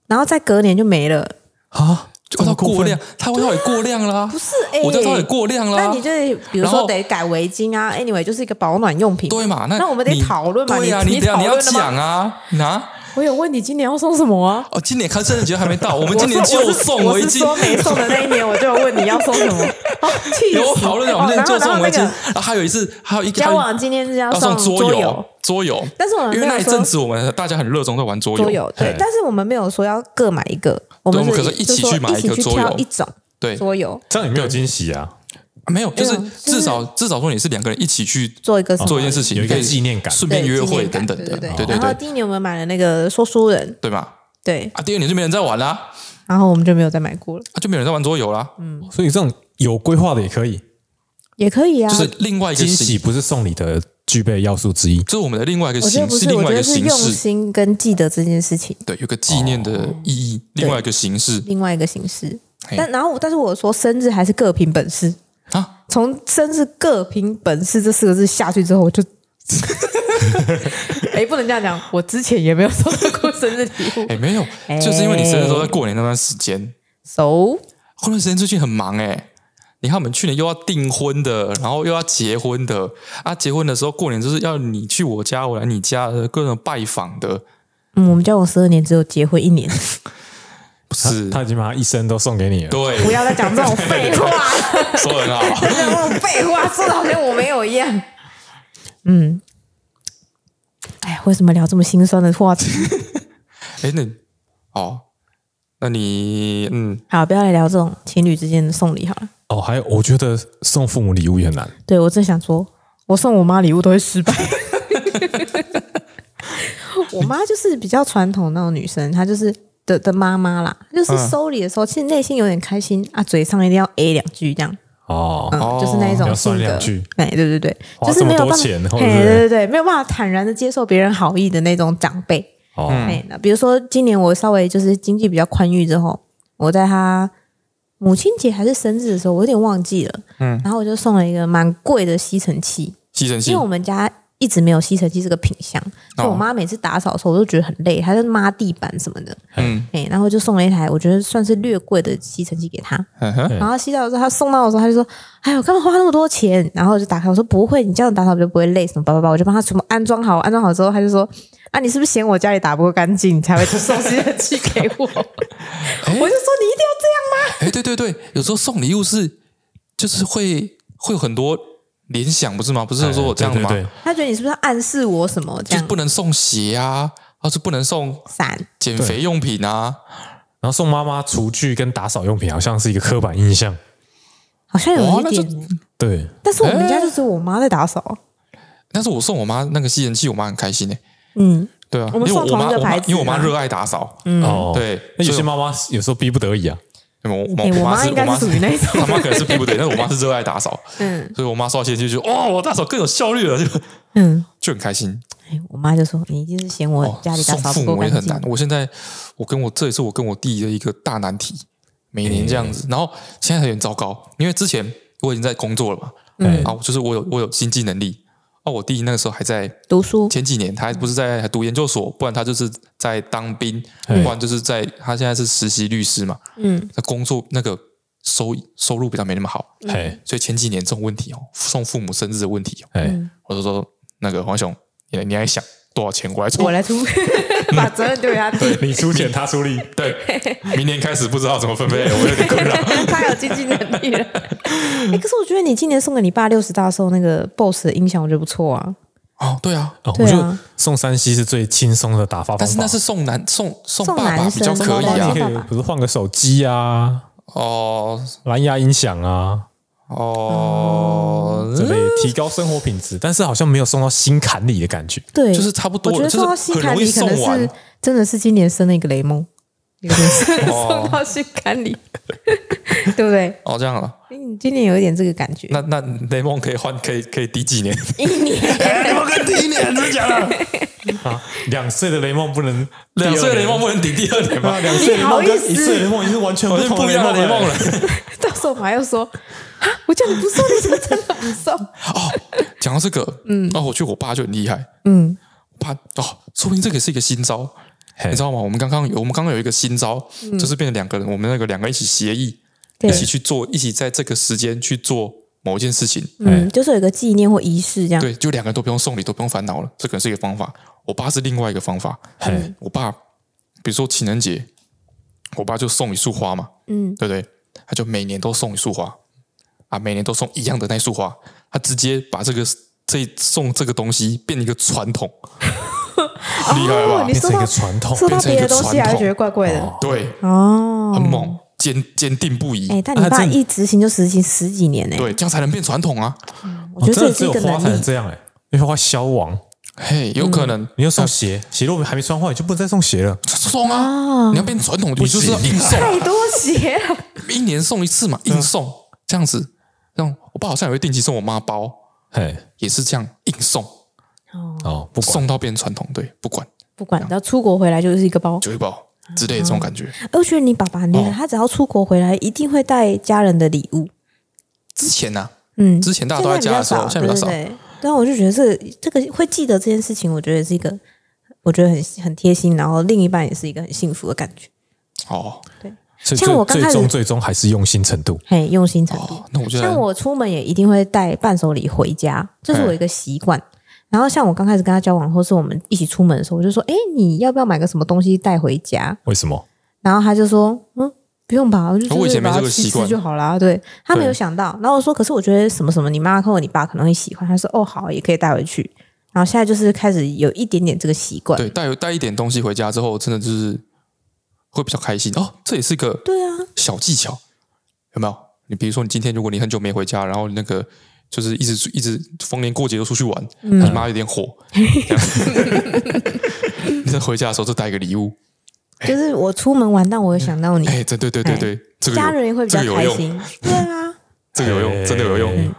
A: 然后再隔年就没了
C: 啊，
B: 外套过量，他外套也过量了。
A: 不是，哎，
B: 我外套也过量了。
A: 那你就比如说得改围巾啊，anyway 就是一个保暖用品，
B: 对嘛？那
A: 那我们得讨论嘛，
B: 对呀，你你要讲啊，那。
A: 我有问你今年要送什么啊？
B: 哦，今年看圣诞节还没到，我们今年就送围巾。
A: 说没送的那一年，我就有问你要送什么。
B: 有讨论，我们今年就送围巾。然后还有一次，还有一个
A: 交往今天是要送
B: 桌游，桌游。
A: 但是我们
B: 因为那一阵子我们大家很热衷在玩桌游，
A: 桌游对。但是我们没有说要各买一个，我们
B: 可是一起去买一个桌游，
A: 一种对桌游，
C: 这样也没有惊喜啊。
B: 没有，就是至少至少说你是两个人一起去
A: 做一个
B: 做一件事情，
C: 有一个纪念感，
B: 顺便约会等等的，对对对。
A: 然后第一年我们买了那个说书人，
B: 对吧？
A: 对。
B: 啊，第二年就没人在玩啦，
A: 然后我们就没有再买过了，
B: 啊，就没有人在玩桌游啦。
C: 嗯，所以这种有规划的也可以，
A: 也可以啊。
B: 就是另外一个
C: 惊喜，不是送礼的具备要素之一，
B: 这是我们的另外一个形式，另外一个形式，
A: 用心跟记得这件事情，
B: 对，有个纪念的意义，另外一个形式，
A: 另外一个形式。但然后，但是我说生日还是各凭本事。啊！从“生日各凭本事”这四个字下去之后，我就 哎，不能这样讲。我之前也没有收到过生日礼物，
B: 哎，没有，就是因为你生日都在过年那段时间。
A: So，
B: 后段时间最近很忙哎。你看，我们去年又要订婚的，然后又要结婚的啊！结婚的时候，过年就是要你去我家，我来你家的各种拜访的。
A: 嗯，我们交往十二年，只有结婚一年。
B: 不是，
C: 他已经把他一生都送给你了。
B: 对，
A: 不要再讲这种废话，
B: 说得很好，
A: 讲这种废话，说的好像我没有一样。嗯，哎呀，为什么聊这么心酸的话题？
B: 哎，那哦，那你嗯，
A: 好，不要来聊这种情侣之间的送礼好了。
C: 哦，还有，我觉得送父母礼物也很难。
A: 对，我正想说，我送我妈礼物都会失败。我妈就是比较传统那种女生，她就是。的的妈妈啦，就是收礼的时候，其实内心有点开心啊，嘴上一定要 A 两句这样。
C: 哦，
A: 就是那一种性格。哎，对对对，就是没有办法，对对对，没有办法坦然的接受别人好意的那种长辈。哦，哎，那比如说今年我稍微就是经济比较宽裕之后，我在他母亲节还是生日的时候，我有点忘记了，嗯，然后我就送了一个蛮贵的吸尘器，
B: 吸尘器，
A: 因为我们家。一直没有吸尘器这个品相，所以我妈每次打扫的时候，我都觉得很累，还在抹地板什么的。嗯，哎，然后就送了一台我觉得算是略贵的吸尘器给她。然后吸到的时候，她送到的时候，她就说：“哎呦，干嘛花那么多钱？”然后我就打开，我说：“不会，你这样打扫就不会累什么？”叭叭叭，我就帮她全部安装好。安装好之后，她就说：“啊，你是不是嫌我家里打不够干净，你才会送吸尘器给我？”我就说：“你一定要这样吗？”
B: 哎，对对对，有时候送礼物是就是会会有很多。联想不是吗？不是说我这样吗？
A: 他觉得你是不是暗示我什么？
B: 就是不能送鞋啊，或是不能送
A: 伞、
B: 减肥用品啊，
C: 然后送妈妈厨具跟打扫用品，好像是一个刻板印象。
A: 好像有一点，
C: 对。
A: 但是我们家就是我妈在打扫。
B: 但是我送我妈那个吸尘器，我妈很开心诶。
A: 嗯，
B: 对啊，
A: 我们送同一个牌子，
B: 因为我妈热爱打扫。
C: 嗯，
B: 对。
C: 那有些妈妈有时候逼不得已啊。
B: 我我妈
A: 应该是属于那种，
B: 我妈可能是逼不得已，但是我妈是热爱打扫。嗯，所以我妈刷吸尘器就哇，我打扫更有效率了，就嗯 就很开心。
A: 哎，我妈就说你一定是嫌我家里打扫不够干净。送父母也很难。
B: 我现在我跟我这也是我跟我弟的一个大难题，每年这样子，然后现在有点糟糕，因为之前我已经在工作了嘛，嗯，啊，就是我有我有经济能力。哦，我弟那个时候还在
A: 读书，
B: 前几年他还不是在读研究所，不然他就是在当兵，不然就是在他现在是实习律师嘛。嗯，那工作那个收收入比较没那么好，哎，所以前几年这种问题哦，送父母生日的问题哦，哎，我就说那个黄雄，你你还想多少钱我来出？
A: 我来出，把责任丢给他，
C: 对，你出钱他出力，
B: 对，明年开始不知道怎么分配，我有点困扰。
A: 他有经济能力了。哎，可是我觉得你今年送给你爸六十大寿那个 BOSS 的音响，我觉得不错啊。
B: 哦，对啊，
C: 我觉得送三 C 是最轻松的打发方法。
B: 但是那是送男送送爸爸比较可以啊，
C: 比如换个手机啊，
B: 哦，
C: 蓝牙音响啊，
B: 哦，
C: 这类提高生活品质，但是好像没有送到心坎里的感觉。
A: 对，
B: 就是差不多，
A: 我觉得送到心坎里可能是真的是今年生了一个雷梦。有点 送到心坎里，对不对？
B: 哦，这样啊。
A: 你今年有一点这个感觉。
B: 那那雷梦可以换，可以可以抵几年？
A: 一年。
B: 雷梦可以抵一年，真的假的？
C: 啊，两岁的雷梦不能，
B: 两岁的雷梦不能抵第二年吗？两
A: 岁雷梦跟
C: 一岁雷梦已经是完全不同
B: 不一样的雷梦了。
A: 到时候我还要说啊，我叫你不送，你怎么真的不送？
B: 哦，讲到这个，嗯，哦，我觉得我爸就很厉害，
A: 嗯，
B: 我爸哦，说不定这个是一个新招。你知道吗？我们刚刚有，我们刚刚有一个新招，嗯、就是变成两个人，我们那个两个一起协议，一起去做，一起在这个时间去做某一件事情。
A: 嗯，就是有一个纪念或仪式这样。
B: 对，就两个人都不用送礼，都不用烦恼了。这可能是一个方法。我爸是另外一个方法。嗯，我爸比如说情人节，我爸就送一束花嘛。嗯，对不对？他就每年都送一束花啊，每年都送一样的那束花。他直接把这个这送这个东西变成一个传统。厉害吧？
A: 变成一个传统，收到别的东西还觉得怪怪的。
B: 对，哦，很猛，坚坚定不移。
A: 哎，但你爸一执行就执行十几年呢。
B: 对，这样才能变传统啊。
A: 我觉得这只有花
C: 才能这样哎，因为花消亡。
B: 嘿，有可能
C: 你要送鞋，鞋如果还没穿坏，你就不能再送鞋了。
B: 送啊！你要变传统，你就是硬送。
A: 太多鞋了，
B: 一年送一次嘛，硬送这样子。让我爸好像也会定期送我妈包，嘿，也是这样硬送。哦，不送到变传统，对，不管
A: 不管，只要出国回来就是一个包，
B: 就一包之类的这种感觉。
A: 而且你爸爸很厉害，他只要出国回来，一定会带家人的礼物。
B: 之前呢，嗯，之前大家都在家的时候，现在比较少。
A: 然后我就觉得这这个会记得这件事情，我觉得是一个，我觉得很很贴心，然后另一半也是一个很幸福的感觉。
B: 哦，
A: 对，
C: 像我刚开始最终最终还是用心程度，
A: 嘿，用心程度。那我觉得，像我出门也一定会带伴手礼回家，这是我一个习惯。然后像我刚开始跟他交往，或是我们一起出门的时候，我就说：“哎，你要不要买个什么东西带回家？”
C: 为什么？
A: 然后他就说：“嗯，不用吧，我就就是把它吃吃就好了。”对，他没有想到。然后我说：“可是我觉得什么什么，你妈或者你爸可能会喜欢。”他说：“哦，好，也可以带回去。”然后现在就是开始有一点点这个习惯。
B: 对，带带一点东西回家之后，真的就是会比较开心哦。这也是个
A: 对啊
B: 小技巧，有没有？你比如说，你今天如果你很久没回家，然后那个。就是一直一直逢年过节都出去玩，你妈有点火。你在 回家的时候就带个礼物，
A: 就是我出门玩，但我有想到你。
B: 哎，对对对对对，
A: 家人也会比较开心。对啊，
B: 这个有用，真的有用。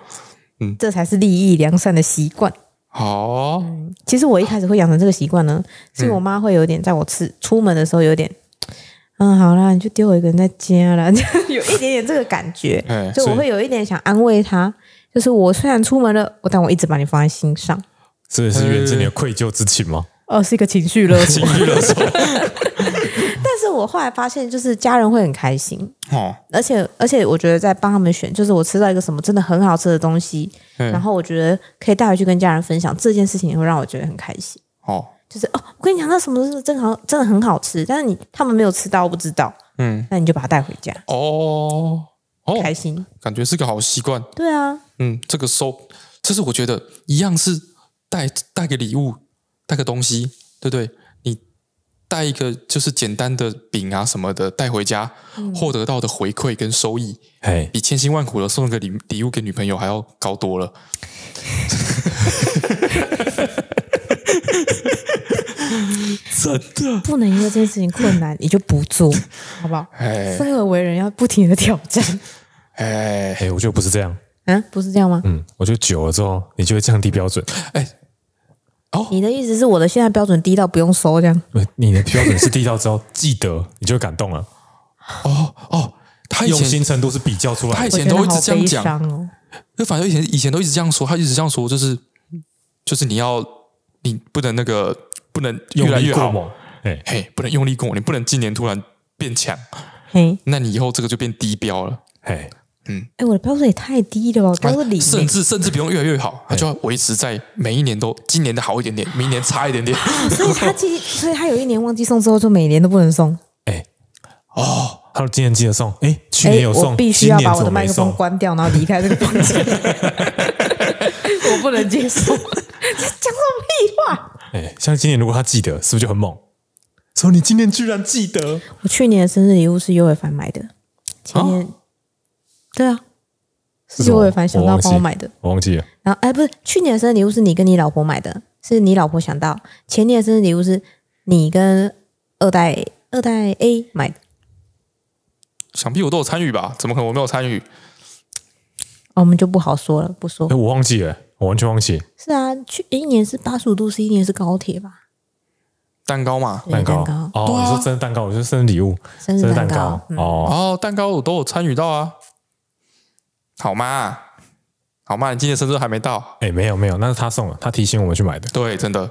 A: 嗯，这才是利益良善的习惯。
B: 好，
A: 嗯，其实我一开始会养成这个习惯呢，是我妈会有点在我吃出门的时候有点，嗯，好啦，你就丢我一个人在家啦，有一点点这个感觉，就我会有一点想安慰她。就是我虽然出门了，我但我一直把你放在心上，
C: 这是源自你的愧疚之情吗？
A: 哦，是一个情绪勒索，
B: 情绪勒索。
A: 我后来发现，就是家人会很开心。哦，而且而且我觉得在帮他们选，就是我吃到一个什么真的很好吃的东西，嗯、然后我觉得可以带回去跟家人分享，这件事情也会让我觉得很开心。哦。就是哦，我跟你讲，那什么是真好，真的很好吃，但是你他们没有吃到，不知道，嗯，那你就把它带回家。
B: 哦。哦，
A: 开心，
B: 感觉是个好习惯。
A: 对啊，
B: 嗯，这个收这是我觉得一样是带带个礼物，带个东西，对不对？你带一个就是简单的饼啊什么的带回家，嗯、获得到的回馈跟收益，
C: 嘿
B: 比千辛万苦的送一个礼礼物给女朋友还要高多了。
C: 真的
A: 不能因为这件事情困难你就不做，好不好？
B: 哎，
A: 生而为人要不停的挑战。
B: 哎
C: 哎，我觉得不是这样。
A: 嗯，不是这样吗？
C: 嗯，我觉得久了之后，你就会降低标准。
B: 哎，哦，
A: 你的意思是我的现在标准低到不用收这样？
C: 你的标准是低到之后记得，你就会感动了。
B: 哦哦，他
C: 用心程度是比较出来的。
B: 他以前都一直这样讲
A: 哦。
B: 就反正以前以前都一直这样说，他一直这样说，就是就是你要你不能那个不能越来越好，
C: 哎
B: 嘿，不能用力过猛，你不能今年突然变强，
A: 嘿，
B: 那你以后这个就变低标了，
C: 嘿。
B: 嗯，
A: 哎，我的标准也太低了吧？标准零，
B: 甚至甚至不用越来越好，他就要维持在每一年都今年的好一点点，明年差一点点。
A: 所以 他记，所以他有一年忘记送之后，就每年都不能送。
C: 哎，哦，他说今年记得送，哎，去年有送，
A: 我必须要把我的麦克风关掉，然后离开这个房间。我不能接受，讲什么屁话？
C: 哎，像今年如果他记得，是不是就很猛？说你今年居然记得？
A: 我去年的生日礼物是尤伟凡买的，前年。对啊，是尤伟凡想到帮我买的，
C: 我忘记了。
A: 然后哎，不是，去年的生日礼物是你跟你老婆买的，是你老婆想到。前年的生日礼物是你跟二代二代 A 买的。
B: 想必我都有参与吧？怎么可能我没有参与？
A: 我们就不好说了，不说。
C: 哎，我忘记了，我完全忘记。
A: 是啊，去一年是八十五度 C，一年是高铁吧？
B: 蛋糕嘛，
C: 蛋糕哦，你说生日蛋糕，我说生日礼物，
A: 生日蛋糕
C: 哦
B: 哦，蛋糕我都有参与到啊。好吗？好吗？你今年生日还没到？
C: 哎，没有没有，那是他送的，他提醒我们去买的。
B: 对，真的，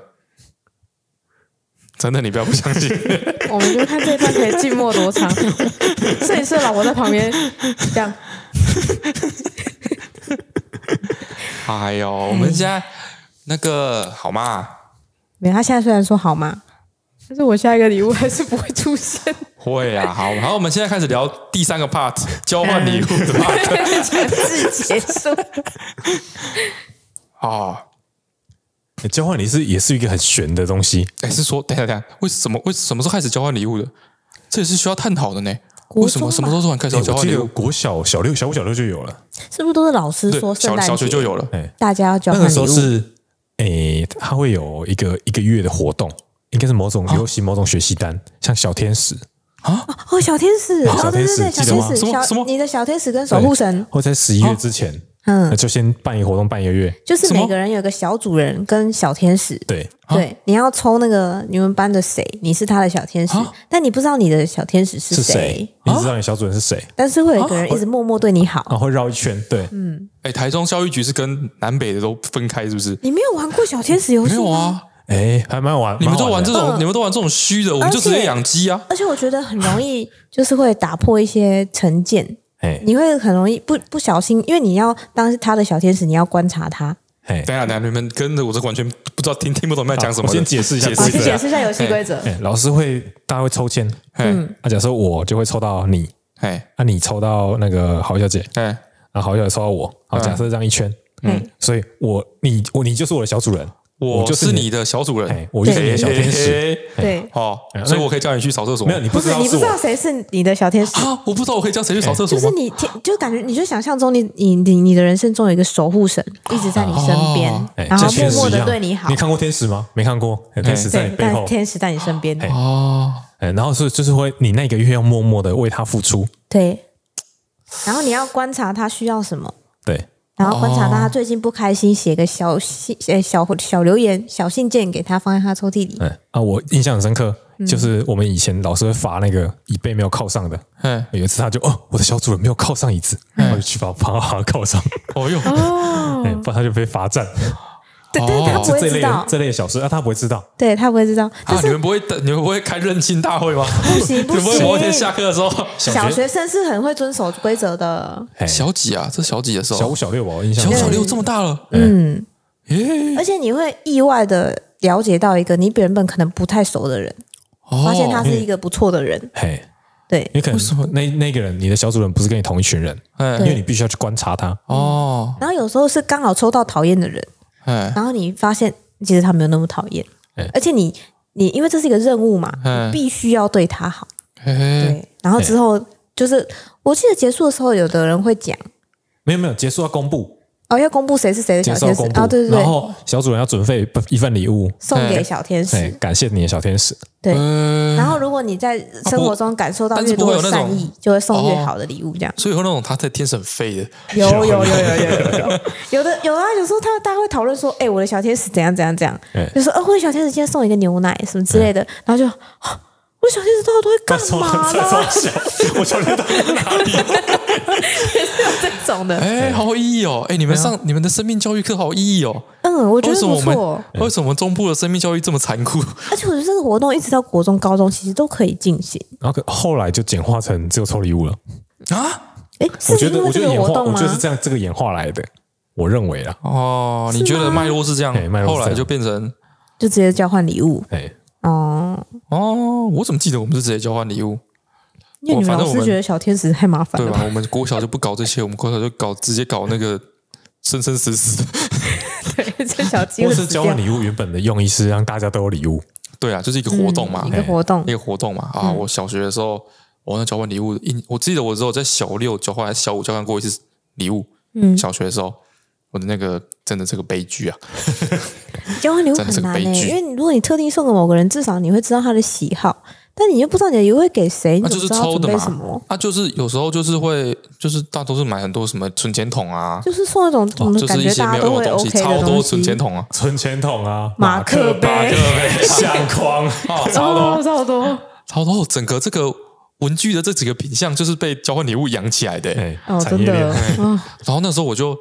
B: 真的，你不要不相信。
A: 我们就看这一段可以静默多长。摄影师老婆在旁边这样。
B: 哎呦，我们现在那个好吗？
A: 没有，他现在虽然说好吗，但是我下一个礼物还是不会出现。
B: 会啊，好，然后我们现在开始聊第三个 part，交换礼物的 part，
A: 强制结束。
B: 啊，
C: 交换礼是也是一个很玄的东西。
B: 哎，是说，等一下，等一下，为什么？为什么时候开始交换礼物的？这也是需要探讨的呢。为什么什么时候突然开始交换礼物？
C: 国小小六、小五、小六就有了，
A: 是不是都是老师说圣诞节
B: 小学就有了？
C: 哎，
A: 大家要交换礼物。
C: 那个时候是，哎，他会有一个一个月的活动，应该是某种游戏、某种学习单，像小天使。
B: 啊？
A: 哦，小天使，
C: 小天使，
A: 小天使，什么什么？你的小天使跟守护神，
C: 会在十一月之前，嗯，就先办一个活动，办一个月，
A: 就是每个人有个小主人跟小天使，
C: 对
A: 对，你要抽那个你们班的谁，你是他的小天使，但你不知道你的小天使是谁，
C: 你知道你小主人是谁，
A: 但是会有一个人一直默默对你好，
C: 然后会绕一圈，对，
A: 嗯，
B: 哎，台中教育局是跟南北的都分开，是不是？
A: 你没有玩过小天使游戏吗？
B: 没有啊。
C: 哎，还蛮好玩。
B: 你们都玩这种，你们都玩这种虚的，我们就直接养鸡啊。
A: 而且我觉得很容易，就是会打破一些成见。哎，你会很容易不不小心，因为你要当他的小天使，你要观察他。
C: 哎，
B: 等下等下，你们跟着我这完全不知道听听不懂在讲什么。
C: 我先解释一下，
A: 解释解释一下游戏规则。
C: 哎，老师会，大家会抽签。嗯，啊，假设我就会抽到你，
B: 哎，
C: 那，你抽到那个郝小姐，
B: 哎，
C: 然后郝小姐抽到我，好，假设这样一圈，嗯，所以我你我你就是我的小主人。
B: 我就是你的小主人，
C: 我就是你的小天使，
A: 对，
B: 哦，所以我可以叫你去扫厕所。
C: 没有，你不知道，
A: 你不知道谁是你的小天使
B: 啊？我不知道我可以叫谁去扫厕所。
A: 就是你，就感觉你就想象中，你你你你的人生中有一个守护神一直在你身边，然后默默的对你好。
C: 你看过天使吗？没看过，天使在你背后，
A: 天使在你身边
B: 哦。
C: 哎，然后是就是会，你那个月要默默的为他付出，
A: 对，然后你要观察他需要什么，
C: 对。
A: 然后观察到他最近不开心，写个小信，呃，小小留言、小信件给他，放在他抽屉里。
C: 嗯啊，我印象很深刻，就是我们以前老师会罚那个椅背没有靠上的。嗯，有一次他就哦，我的小主人没有靠上椅子，我就去把 把他靠上。
B: 哦哟，
A: 哦，
C: 不然他就被罚站。
A: 对，但是他不会知道
C: 这类的小事啊，他不会知道。
A: 对他不会知道。
B: 啊，你们不会等，你们不会开认亲大会吗？
A: 不行 不行。
B: 不会某一天下课的时候，
A: 小学生是很会遵守规则的。
B: 小几啊？这小几的时候？
C: 小五、小六吧，我印象。
B: 小五、小六这么大了。
A: 嗯。而且你会意外的了解到一个你原本可能不太熟的人，发现他是一个不错的人。
C: 嘿。
A: 对，
C: 因为可能那那个人，你的小主人不是跟你同一群人，因为你必须要去观察他
B: 哦。
A: 然后有时候是刚好抽到讨厌的人，然后你发现其实他没有那么讨厌，而且你你因为这是一个任务嘛，你必须要对他好。对，然后之后就是我记得结束的时候，有的人会讲，
C: 没有没有，结束要公布。
A: 哦，要公布谁是谁的小天使啊？对对对，
C: 然后小主人要准备一份礼物
A: 送给小天使，
C: 感谢你的小天使。
A: 对，然后如果你在生活中感受到越多的善意，就会送越好的礼物，这样。
B: 所以有那种他在天使很废的，
A: 有有有有有有有的有啊，有时候他大家会讨论说，哎，我的小天使怎样怎样怎样，就说，哦，我的小天使今天送一个牛奶什么之类的，然后就。我小天使到底都会干嘛呢？
C: 我小天使到底在哪里？
A: 也是有这种的。
B: 哎，好有意义哦！哎，你们上你们的生命教育课好有意义哦。
A: 嗯，我觉得不错。
B: 为什么为什么中部的生命教育这么残酷？
A: 而且我觉得这个活动一直到国中、高中其实都可以进行。
C: 然后后来就简化成只有抽礼物了
B: 啊？
A: 哎，我觉得我觉得演化，
C: 我觉得是这样这个演化来的。我认为啊，
B: 哦，你觉得脉络是这样？后来就变成
A: 就直接交换礼物。
C: 哎。
A: 哦
B: 哦，我怎么记得我们是直接交换礼物？
A: 因为你们老师觉得小天使太麻烦了，
B: 对吧？我们国小就不搞这些，我们国小就搞直接搞那个生生死死的。
A: 对，这小鸡。
C: 或是交换礼物原本的用意是让大家都有礼物。
B: 对啊，就是一个活动嘛，
A: 一个活动，
B: 一个活动嘛。啊，我小学的时候，我那交换礼物，一我记得我只有在小六交换还是小五交换过一次礼物。嗯，小学的时候。我的那个真的是个悲剧啊！
A: 交换礼物很难呢，因为你如果你特定送给某个人，至少你会知道他的喜好，但你又不知道你的礼物会给谁，那就是抽的嘛。
B: 啊，就是有时候就是会，就是大多数买很多什么存钱筒啊，
A: 就是送那种
B: 就是一些没有用的东西，超多存钱筒啊，
C: 存钱筒啊，
A: 马克杯、
C: 相框。啊，
A: 超多。超多
B: 超多，整个这个文具的这几个品相就是被交换礼物养起来的，
A: 哦，真的。
B: 然后那时候我就。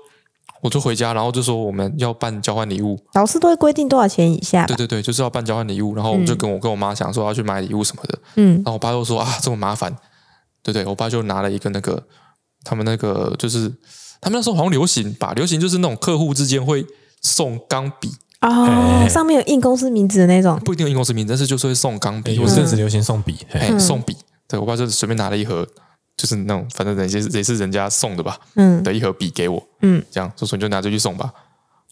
B: 我就回家，然后就说我们要办交换礼物，
A: 老师都会规定多少钱以下。
B: 对对对，就是要办交换礼物，然后我就跟我跟我妈讲说要去买礼物什么的。
A: 嗯，
B: 然后我爸就说啊这么麻烦，对对，我爸就拿了一个那个他们那个就是他们那时候好像流行吧，流行就是那种客户之间会送钢笔
A: 哦，上面有印公司名字的那种，
B: 不一定有印公司名字，但是就是会送钢笔，
C: 有阵子流行送笔，
B: 哎，送笔。对我爸就随便拿了一盒。就是那种，反正人家也是人家送的吧，
A: 嗯，
B: 的一盒笔给我，
A: 嗯，
B: 这样，所以你就拿着去送吧。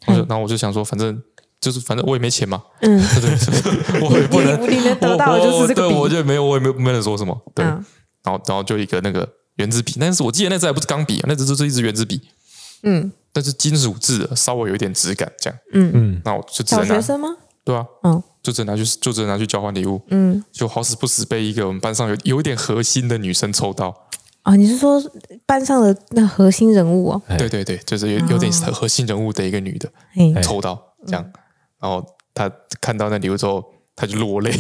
B: 我就，然后我就想说，反正就是反正我也没钱嘛，
A: 嗯，
B: 对，我也不能，
A: 你能得到的就是这个笔，
B: 我就没有，我也没有没能说什么，对。然后，然后就一个那个圆珠笔，但是我记得那支还不是钢笔，那只就是一支圆珠笔，
A: 嗯，
B: 但是金属制的，稍微有一点质感，这样，
A: 嗯。嗯。
B: 那我就只能拿，
A: 小学生吗？
B: 对啊，
A: 嗯，
B: 就只能拿去，就只能拿去交换礼物，
A: 嗯，
B: 就好死不死被一个我们班上有有一点核心的女生抽到。
A: 啊，你是说班上的那核心人物哦？
B: 对对对，就是有有点核心人物的一个女的，抽到这样，然后她看到那礼物之后，她就落泪。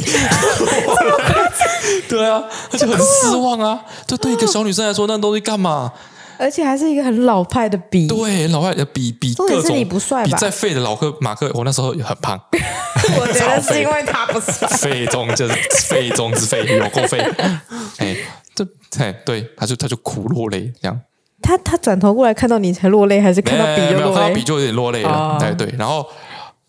B: 对啊，她就很失望啊！这对一个小女生来说，那东西干嘛？
A: 而且还是一个很老派的笔，
B: 对，老派的笔笔，重点
A: 是你不帅吧？
B: 再废的老克马克，我那时候也很胖。
A: 我觉得是因为他不帅，
B: 废中就是废中之废，有够废。哎。这哎，对，他就他就苦落泪，这样。
A: 他他转头过来看到你才落泪，还是看到笔就落泪？
B: 看到笔就有点落泪了。哎，对，然后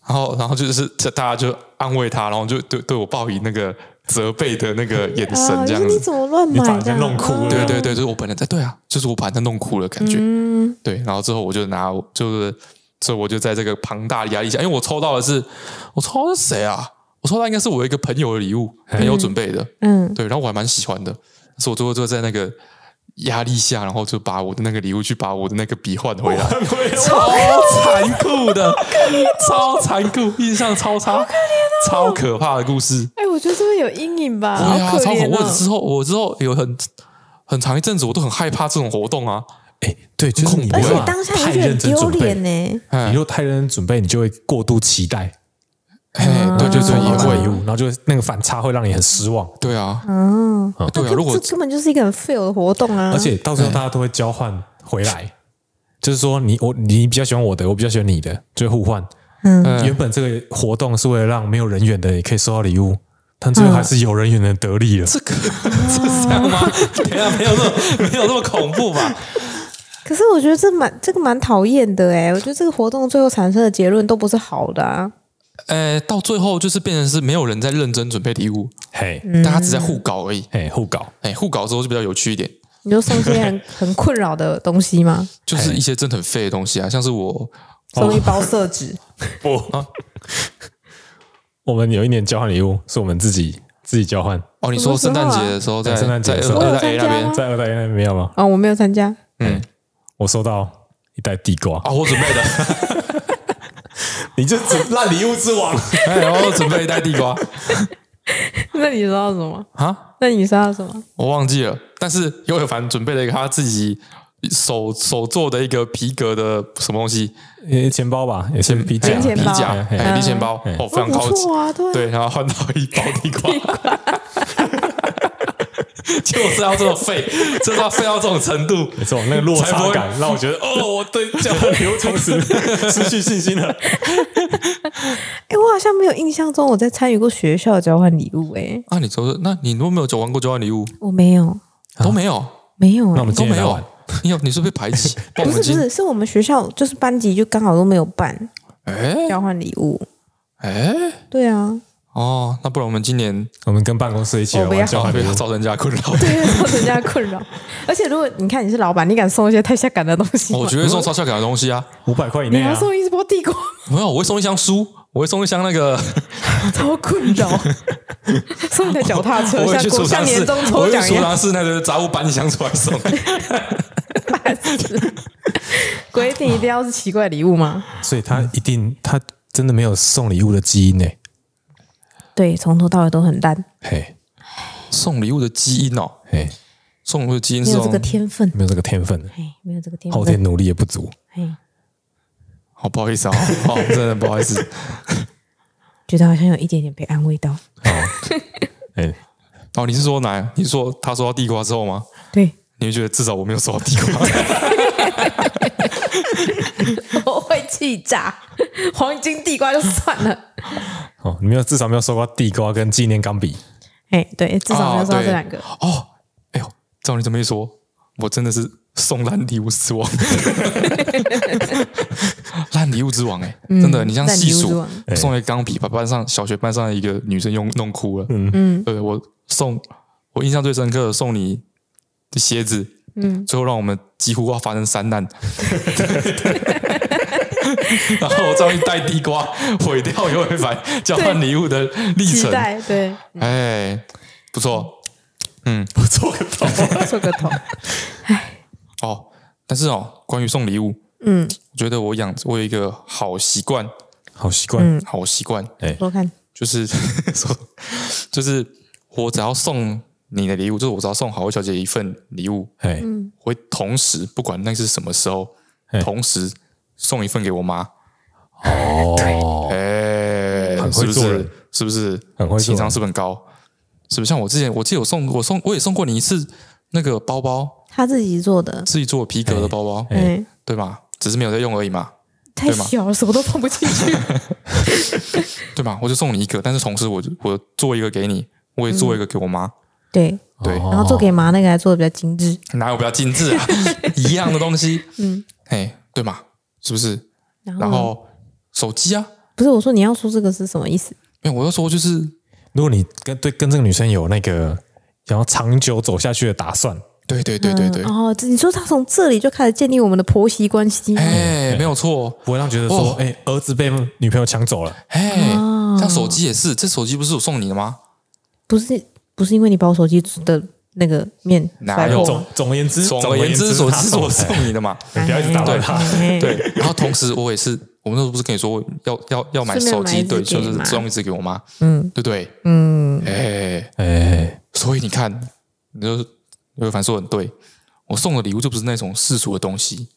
B: 然后然后就是这大家就安慰他，然后就对对我报以那个责备的那个眼神，这样子。
A: 你怎么乱买？
C: 把人弄哭了。
B: 对对对，就是我本来在对啊，就是我把人弄哭了，感觉。嗯。对，然后之后我就拿，就是所以我就在这个庞大的压力下，因为我抽到的是我抽到的是谁啊？我抽到应该是我一个朋友的礼物，朋友准备的。嗯。对，然后我还蛮喜欢的。所以我最后就在那个压力下，然后就把我的那个礼物去把我的那个笔换回来，超残酷的，超残酷，印象超差，超可怕的故事。
A: 哎，我觉得这个有阴影吧？
B: 对啊，超恐怖。之后我之后有很很长一阵子，我都很害怕这种活动啊。
C: 哎，对，就是你
A: 而且当下太认真准备呢。
C: 你如果太认真准备，你就会过度期待。
B: 哎，对，就是也会
C: 礼物，然后就那个反差会让你很失望。
B: 对啊，
A: 嗯，
B: 对啊，如果
A: 这根本就是一个很 fail 的活动啊！
C: 而且到时候大家都会交换回来，就是说你我你比较喜欢我的，我比较喜欢你的，就会互换。嗯，原本这个活动是为了让没有人员的也可以收到礼物，但最后还是有人员的得利了。
B: 这个 是这样吗？没有没有那么没有那么恐怖吧？
A: 可是我觉得这蛮这个蛮讨厌的哎！我觉得这个活动最后产生的结论都不是好的啊。
B: 呃，到最后就是变成是没有人在认真准备礼物，
C: 嘿，
B: 大家只在互搞而已，
C: 嘿，互搞，
B: 哎，互搞之后就比较有趣一点。
A: 你就送一些很很困扰的东西吗？
B: 就是一些真的很废的东西啊，像是我
A: 送一包色纸，
C: 不啊，我们有一年交换礼物，是我们自己自己交换。
B: 哦，你说圣诞节的时候在
C: 圣诞节
B: 时候在 A 那边，
C: 在二代 A 那边没有吗？
A: 哦，我没有参加。
C: 嗯，我收到一袋地瓜
B: 啊，我准备的。
C: 你就只烂礼物之王，
B: 哎，我准备一袋地瓜。
A: 那你知道什么
B: 啊？
A: 那你知道什么？
B: 我忘记了。但是尤伟凡准备了一个他自己手手做的一个皮革的什么东西？
C: 呃，钱包吧，也是皮夹，
B: 皮夹，哎，皮钱包，哦，非常高级
A: 啊，
B: 对，然后换到一包地瓜。就是要这么废，就是要废到这种程度，
C: 没错，那个落差感让我觉得，哦，我对交换礼物从此失去信心了。
A: 哎，我好像没有印象中我在参与过学校的交换礼物，哎，
B: 啊，你说，那你都没有交换过交换礼物？
A: 我没有，
B: 都没有，
A: 没有，
C: 那我们
B: 都没有。你有，你是被排挤？
A: 不是，不是，是我们学校就是班级就刚好都没有办，哎，交换礼物，
B: 哎，
A: 对啊。
B: 哦，那不然我们今年
C: 我们跟办公室一起玩交换礼物，
B: 造成人家困扰。
A: 对，造成人家困扰。而且如果你看你是老板，你敢送一些太下感的东西？
B: 我觉得送超下感的东西啊，
C: 五百块以内。
A: 你要送一波地瓜？
B: 没有，我会送一箱书，我会送一箱那个。
A: 超困扰。送一台脚踏车，像过像年终抽奖一样。
B: 我去储藏室那个杂物搬一箱出来送。
A: 规定一定要是奇怪礼物吗？
C: 所以他一定，他真的没有送礼物的基因呢。
A: 对，从头到尾都很烂。
C: 嘿，
B: 送礼物的基因哦，嘿，送礼物的基因是
A: 没有这个天分，
C: 没有这个天分，
A: 嘿，没有这个天分，
C: 后天努力也不足。
A: 嘿，
B: 好不好意思啊，哦，真的不好意思，
A: 觉得好像有一点点被安慰到。哦，
B: 哎，哦，你是说哪？你是说他收到地瓜之后吗？
A: 对，
B: 你会觉得至少我没有收到地瓜。
A: 我会气炸，黄金地瓜就算了。
C: 哦，你没有，至少没有收过地瓜跟纪念钢笔。
A: 哎，对，至少没有收到这两个。
B: 哦，哎呦，照你这么一说，我真的是送烂礼物之王，烂礼物之王哎，真的，你像细数，送一个钢笔，把班上小学班上的一个女生用弄哭了。嗯嗯，对我送，我印象最深刻的送你的鞋子，嗯，最后让我们几乎要发生三难。然后我终于带地瓜毁掉尤伟凡交换礼物的历程，
A: 对，
B: 哎，不错，嗯，
C: 不错个头，
A: 错个头，哎，
B: 哦，但是哦，关于送礼物，嗯，我觉得我养我有一个好习惯，
C: 好习惯，
B: 好习惯，
A: 哎，我看，
B: 就是 说，就是我只要送你的礼物，就是我只要送好味小姐一份礼物，哎，会同时不管那是什么时候，同时。送一份给我妈哦，哎，是不是？是不是？很会，情商是不是很高？是不是？像我之前，我记得我送我送我也送过你一次那个包包，
A: 他自己做的，
B: 自己做皮革的包包，哎，对吧？只是没有在用而已嘛，
A: 太小了，什么都放不进去，
B: 对吧？我就送你一个，但是同时我我做一个给你，我也做一个给我妈，
A: 对。
B: 对，
A: 然后做给妈那个还做的比较精致，
B: 哪有比较精致啊？一样的东西，嗯，哎，对嘛？是不是？然后手机啊，
A: 不是我说你要说这个是什么意思？
B: 没有，我要说就是，
C: 如果你跟对跟这个女生有那个想要长久走下去的打算，
B: 对对对对对。
A: 哦，你说他从这里就开始建立我们的婆媳关系，
B: 哎，没有错，
C: 不会让觉得说，哎，儿子被女朋友抢走了，
B: 哎，像手机也是，这手机不是我送你的吗？
A: 不是，不是因为你把我手机的。那个面
B: 拿有？
C: 总总而言之，
B: 总而言之，手机是我送你的嘛？
C: 不要一直打断他。
B: 对，然后同时我也是，我们那时候不是跟你说要要要买手机？对，就是送一支给我妈。嗯，对不对？嗯，哎哎，所以你看，你就尤伟凡说很对，我送的礼物就不是那种世俗的东西，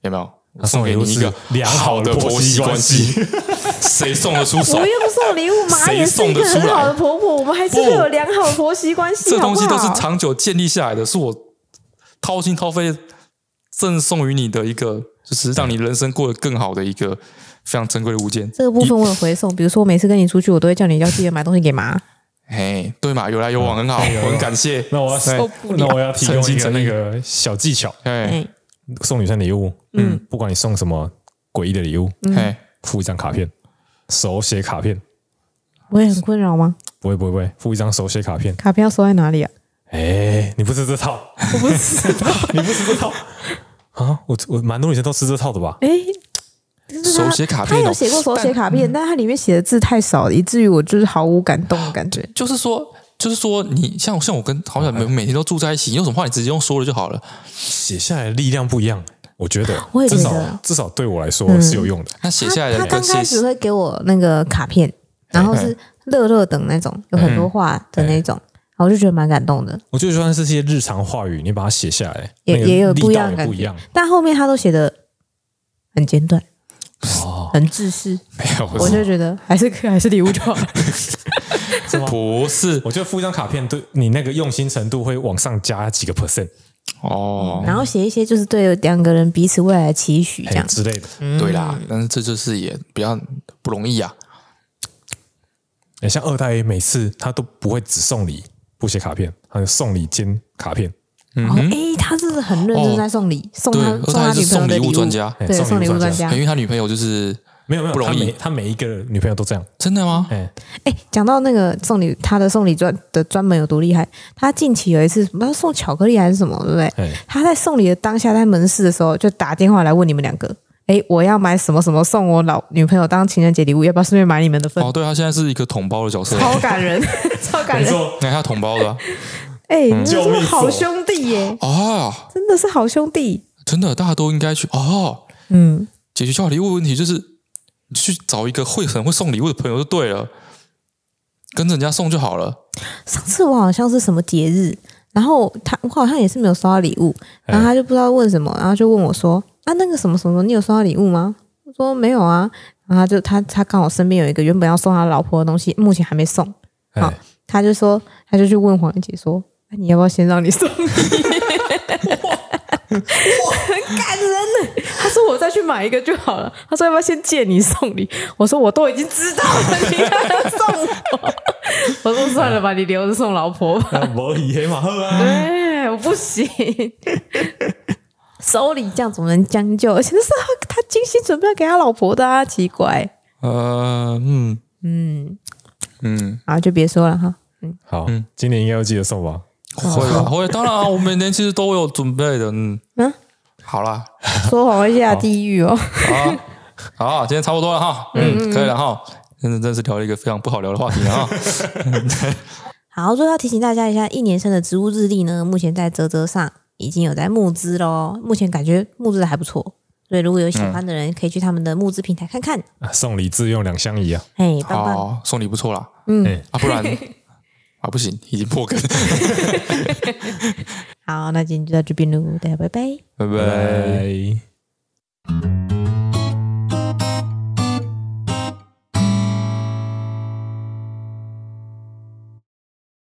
B: 有没有？我送给你一个良好的婆媳关系。谁送得出手？
A: 我又不送礼物嘛，也送得出来？很好的婆婆，我们还是会有良好的婆媳关系。
B: 这东西都是长久建立下来的，是我掏心掏肺赠送于你的一个，就是让你人生过得更好的一个非常珍贵的物件。
A: 这个部分我有回送，比如说我每次跟你出去，我都会叫你要记得买东西给妈。
B: 哎，对嘛，有来有往很好，我很感谢。
C: 那我要那我要提供一个那个小技巧，哎，送女生礼物，嗯，不管你送什么诡异的礼物，哎，附一张卡片。手写卡片，
A: 不会很困扰吗？
C: 不会不会不会，附一张手写卡片，
A: 卡片要收在哪里啊？
C: 哎，你不吃这套？
A: 我不吃，
C: 你不吃这套啊？我我蛮多女生都吃这套的吧？
A: 哎，
B: 手写卡片，
A: 他有写过手写卡片，但它里面写的字太少了，以至于我就是毫无感动的感觉。
B: 就是说，就是说，你像像我跟好像每每天都住在一起，你有什么话你直接用说了就好了。
C: 写下来的力量不一样，我觉得，
A: 我也觉得，
C: 至少至少对我来说是有用的。
B: 那写下来的，
A: 他刚开始会给我那个卡片，然后是乐乐等那种，有很多话的那种。我就觉得蛮感动的。
C: 我就算是这些日常话语，你把它写下来，
A: 也也有不一样的感觉。但后面他都写的很简短，哦，很自私。
C: 没有，
A: 我就觉得还是还是礼物就好了。
C: 不是，我觉得附一张卡片，对你那个用心程度会往上加几个 percent
B: 哦。
A: 然后写一些就是对两个人彼此未来的期许这样
C: 之类的。
B: 对啦，但是这就是也比较不容易啊。
C: 像二代每次他都不会只送礼。不写卡片，他就送礼兼卡片。
A: 嗯，哎，他是很认真在送礼，送他送他女朋友的礼物专家，对，送礼物专家。
B: 因为他女朋友就是
C: 没有没有
B: 不容易，
C: 他每一个女朋友都这样，
B: 真的吗？
C: 哎
A: 哎，讲到那个送礼，他的送礼专的专门有多厉害？他近期有一次，不知道送巧克力还是什么，对不对？他在送礼的当下，在门市的时候就打电话来问你们两个。哎，我要买什么什么送我老女朋友当情人节礼物，要不要顺便买你们的份？
B: 哦，对，他现在是一个统包的角色，
A: 超感人，超感人。
B: 那他统包的，
A: 哎，你是好兄弟耶！
B: 啊，
A: 真的是好兄弟，
B: 真的，大家都应该去哦。
A: 嗯，
B: 解决交换礼物问题就是，你去找一个会很会送礼物的朋友就对了，跟着人家送就好了。
A: 上次我好像是什么节日，然后他我好像也是没有收到礼物，然后他就不知道问什么，然后就问我说。啊，那个什么什么，你有收到礼物吗？我说没有啊，然后他就他他刚好身边有一个原本要送他老婆的东西，目前还没送。好，他就说他就去问黄姐说，那你要不要先让你送礼？哇，很感人呢。他说我再去买一个就好了。他说要不要先借你送礼？我说我都已经知道了，你还要送我？我说算了吧，你留着送老婆吧。
C: 我以黑马后啊，
A: 对，我不行。收礼这样怎么能将就？而且那是他精心准备给他老婆的啊，奇怪。
B: 呃，嗯
A: 嗯
B: 嗯，
A: 好，就别说了哈。嗯，
C: 好，嗯今年应该要记得送吧？
B: 会吧，会。当然啊，我每年其实都有准备的。嗯嗯，好啦，
A: 说谎会下地狱哦。
B: 好，好，今天差不多了哈。嗯，可以了哈。真的真是聊了一个非常不好聊的话题啊。
A: 好，最后要提醒大家一下，一年生的植物日历呢，目前在啧啧上。已经有在募资喽，目前感觉募资的还不错，所以如果有喜欢的人，可以去他们的募资平台看看。
C: 啊，送礼自用两相宜啊！
A: 哎，
B: 好，送礼不错啦。
A: 嗯，
B: 啊，不然 啊，不行，已经破梗。
A: 好，那今天就到这边喽，大家拜拜，
B: 拜拜。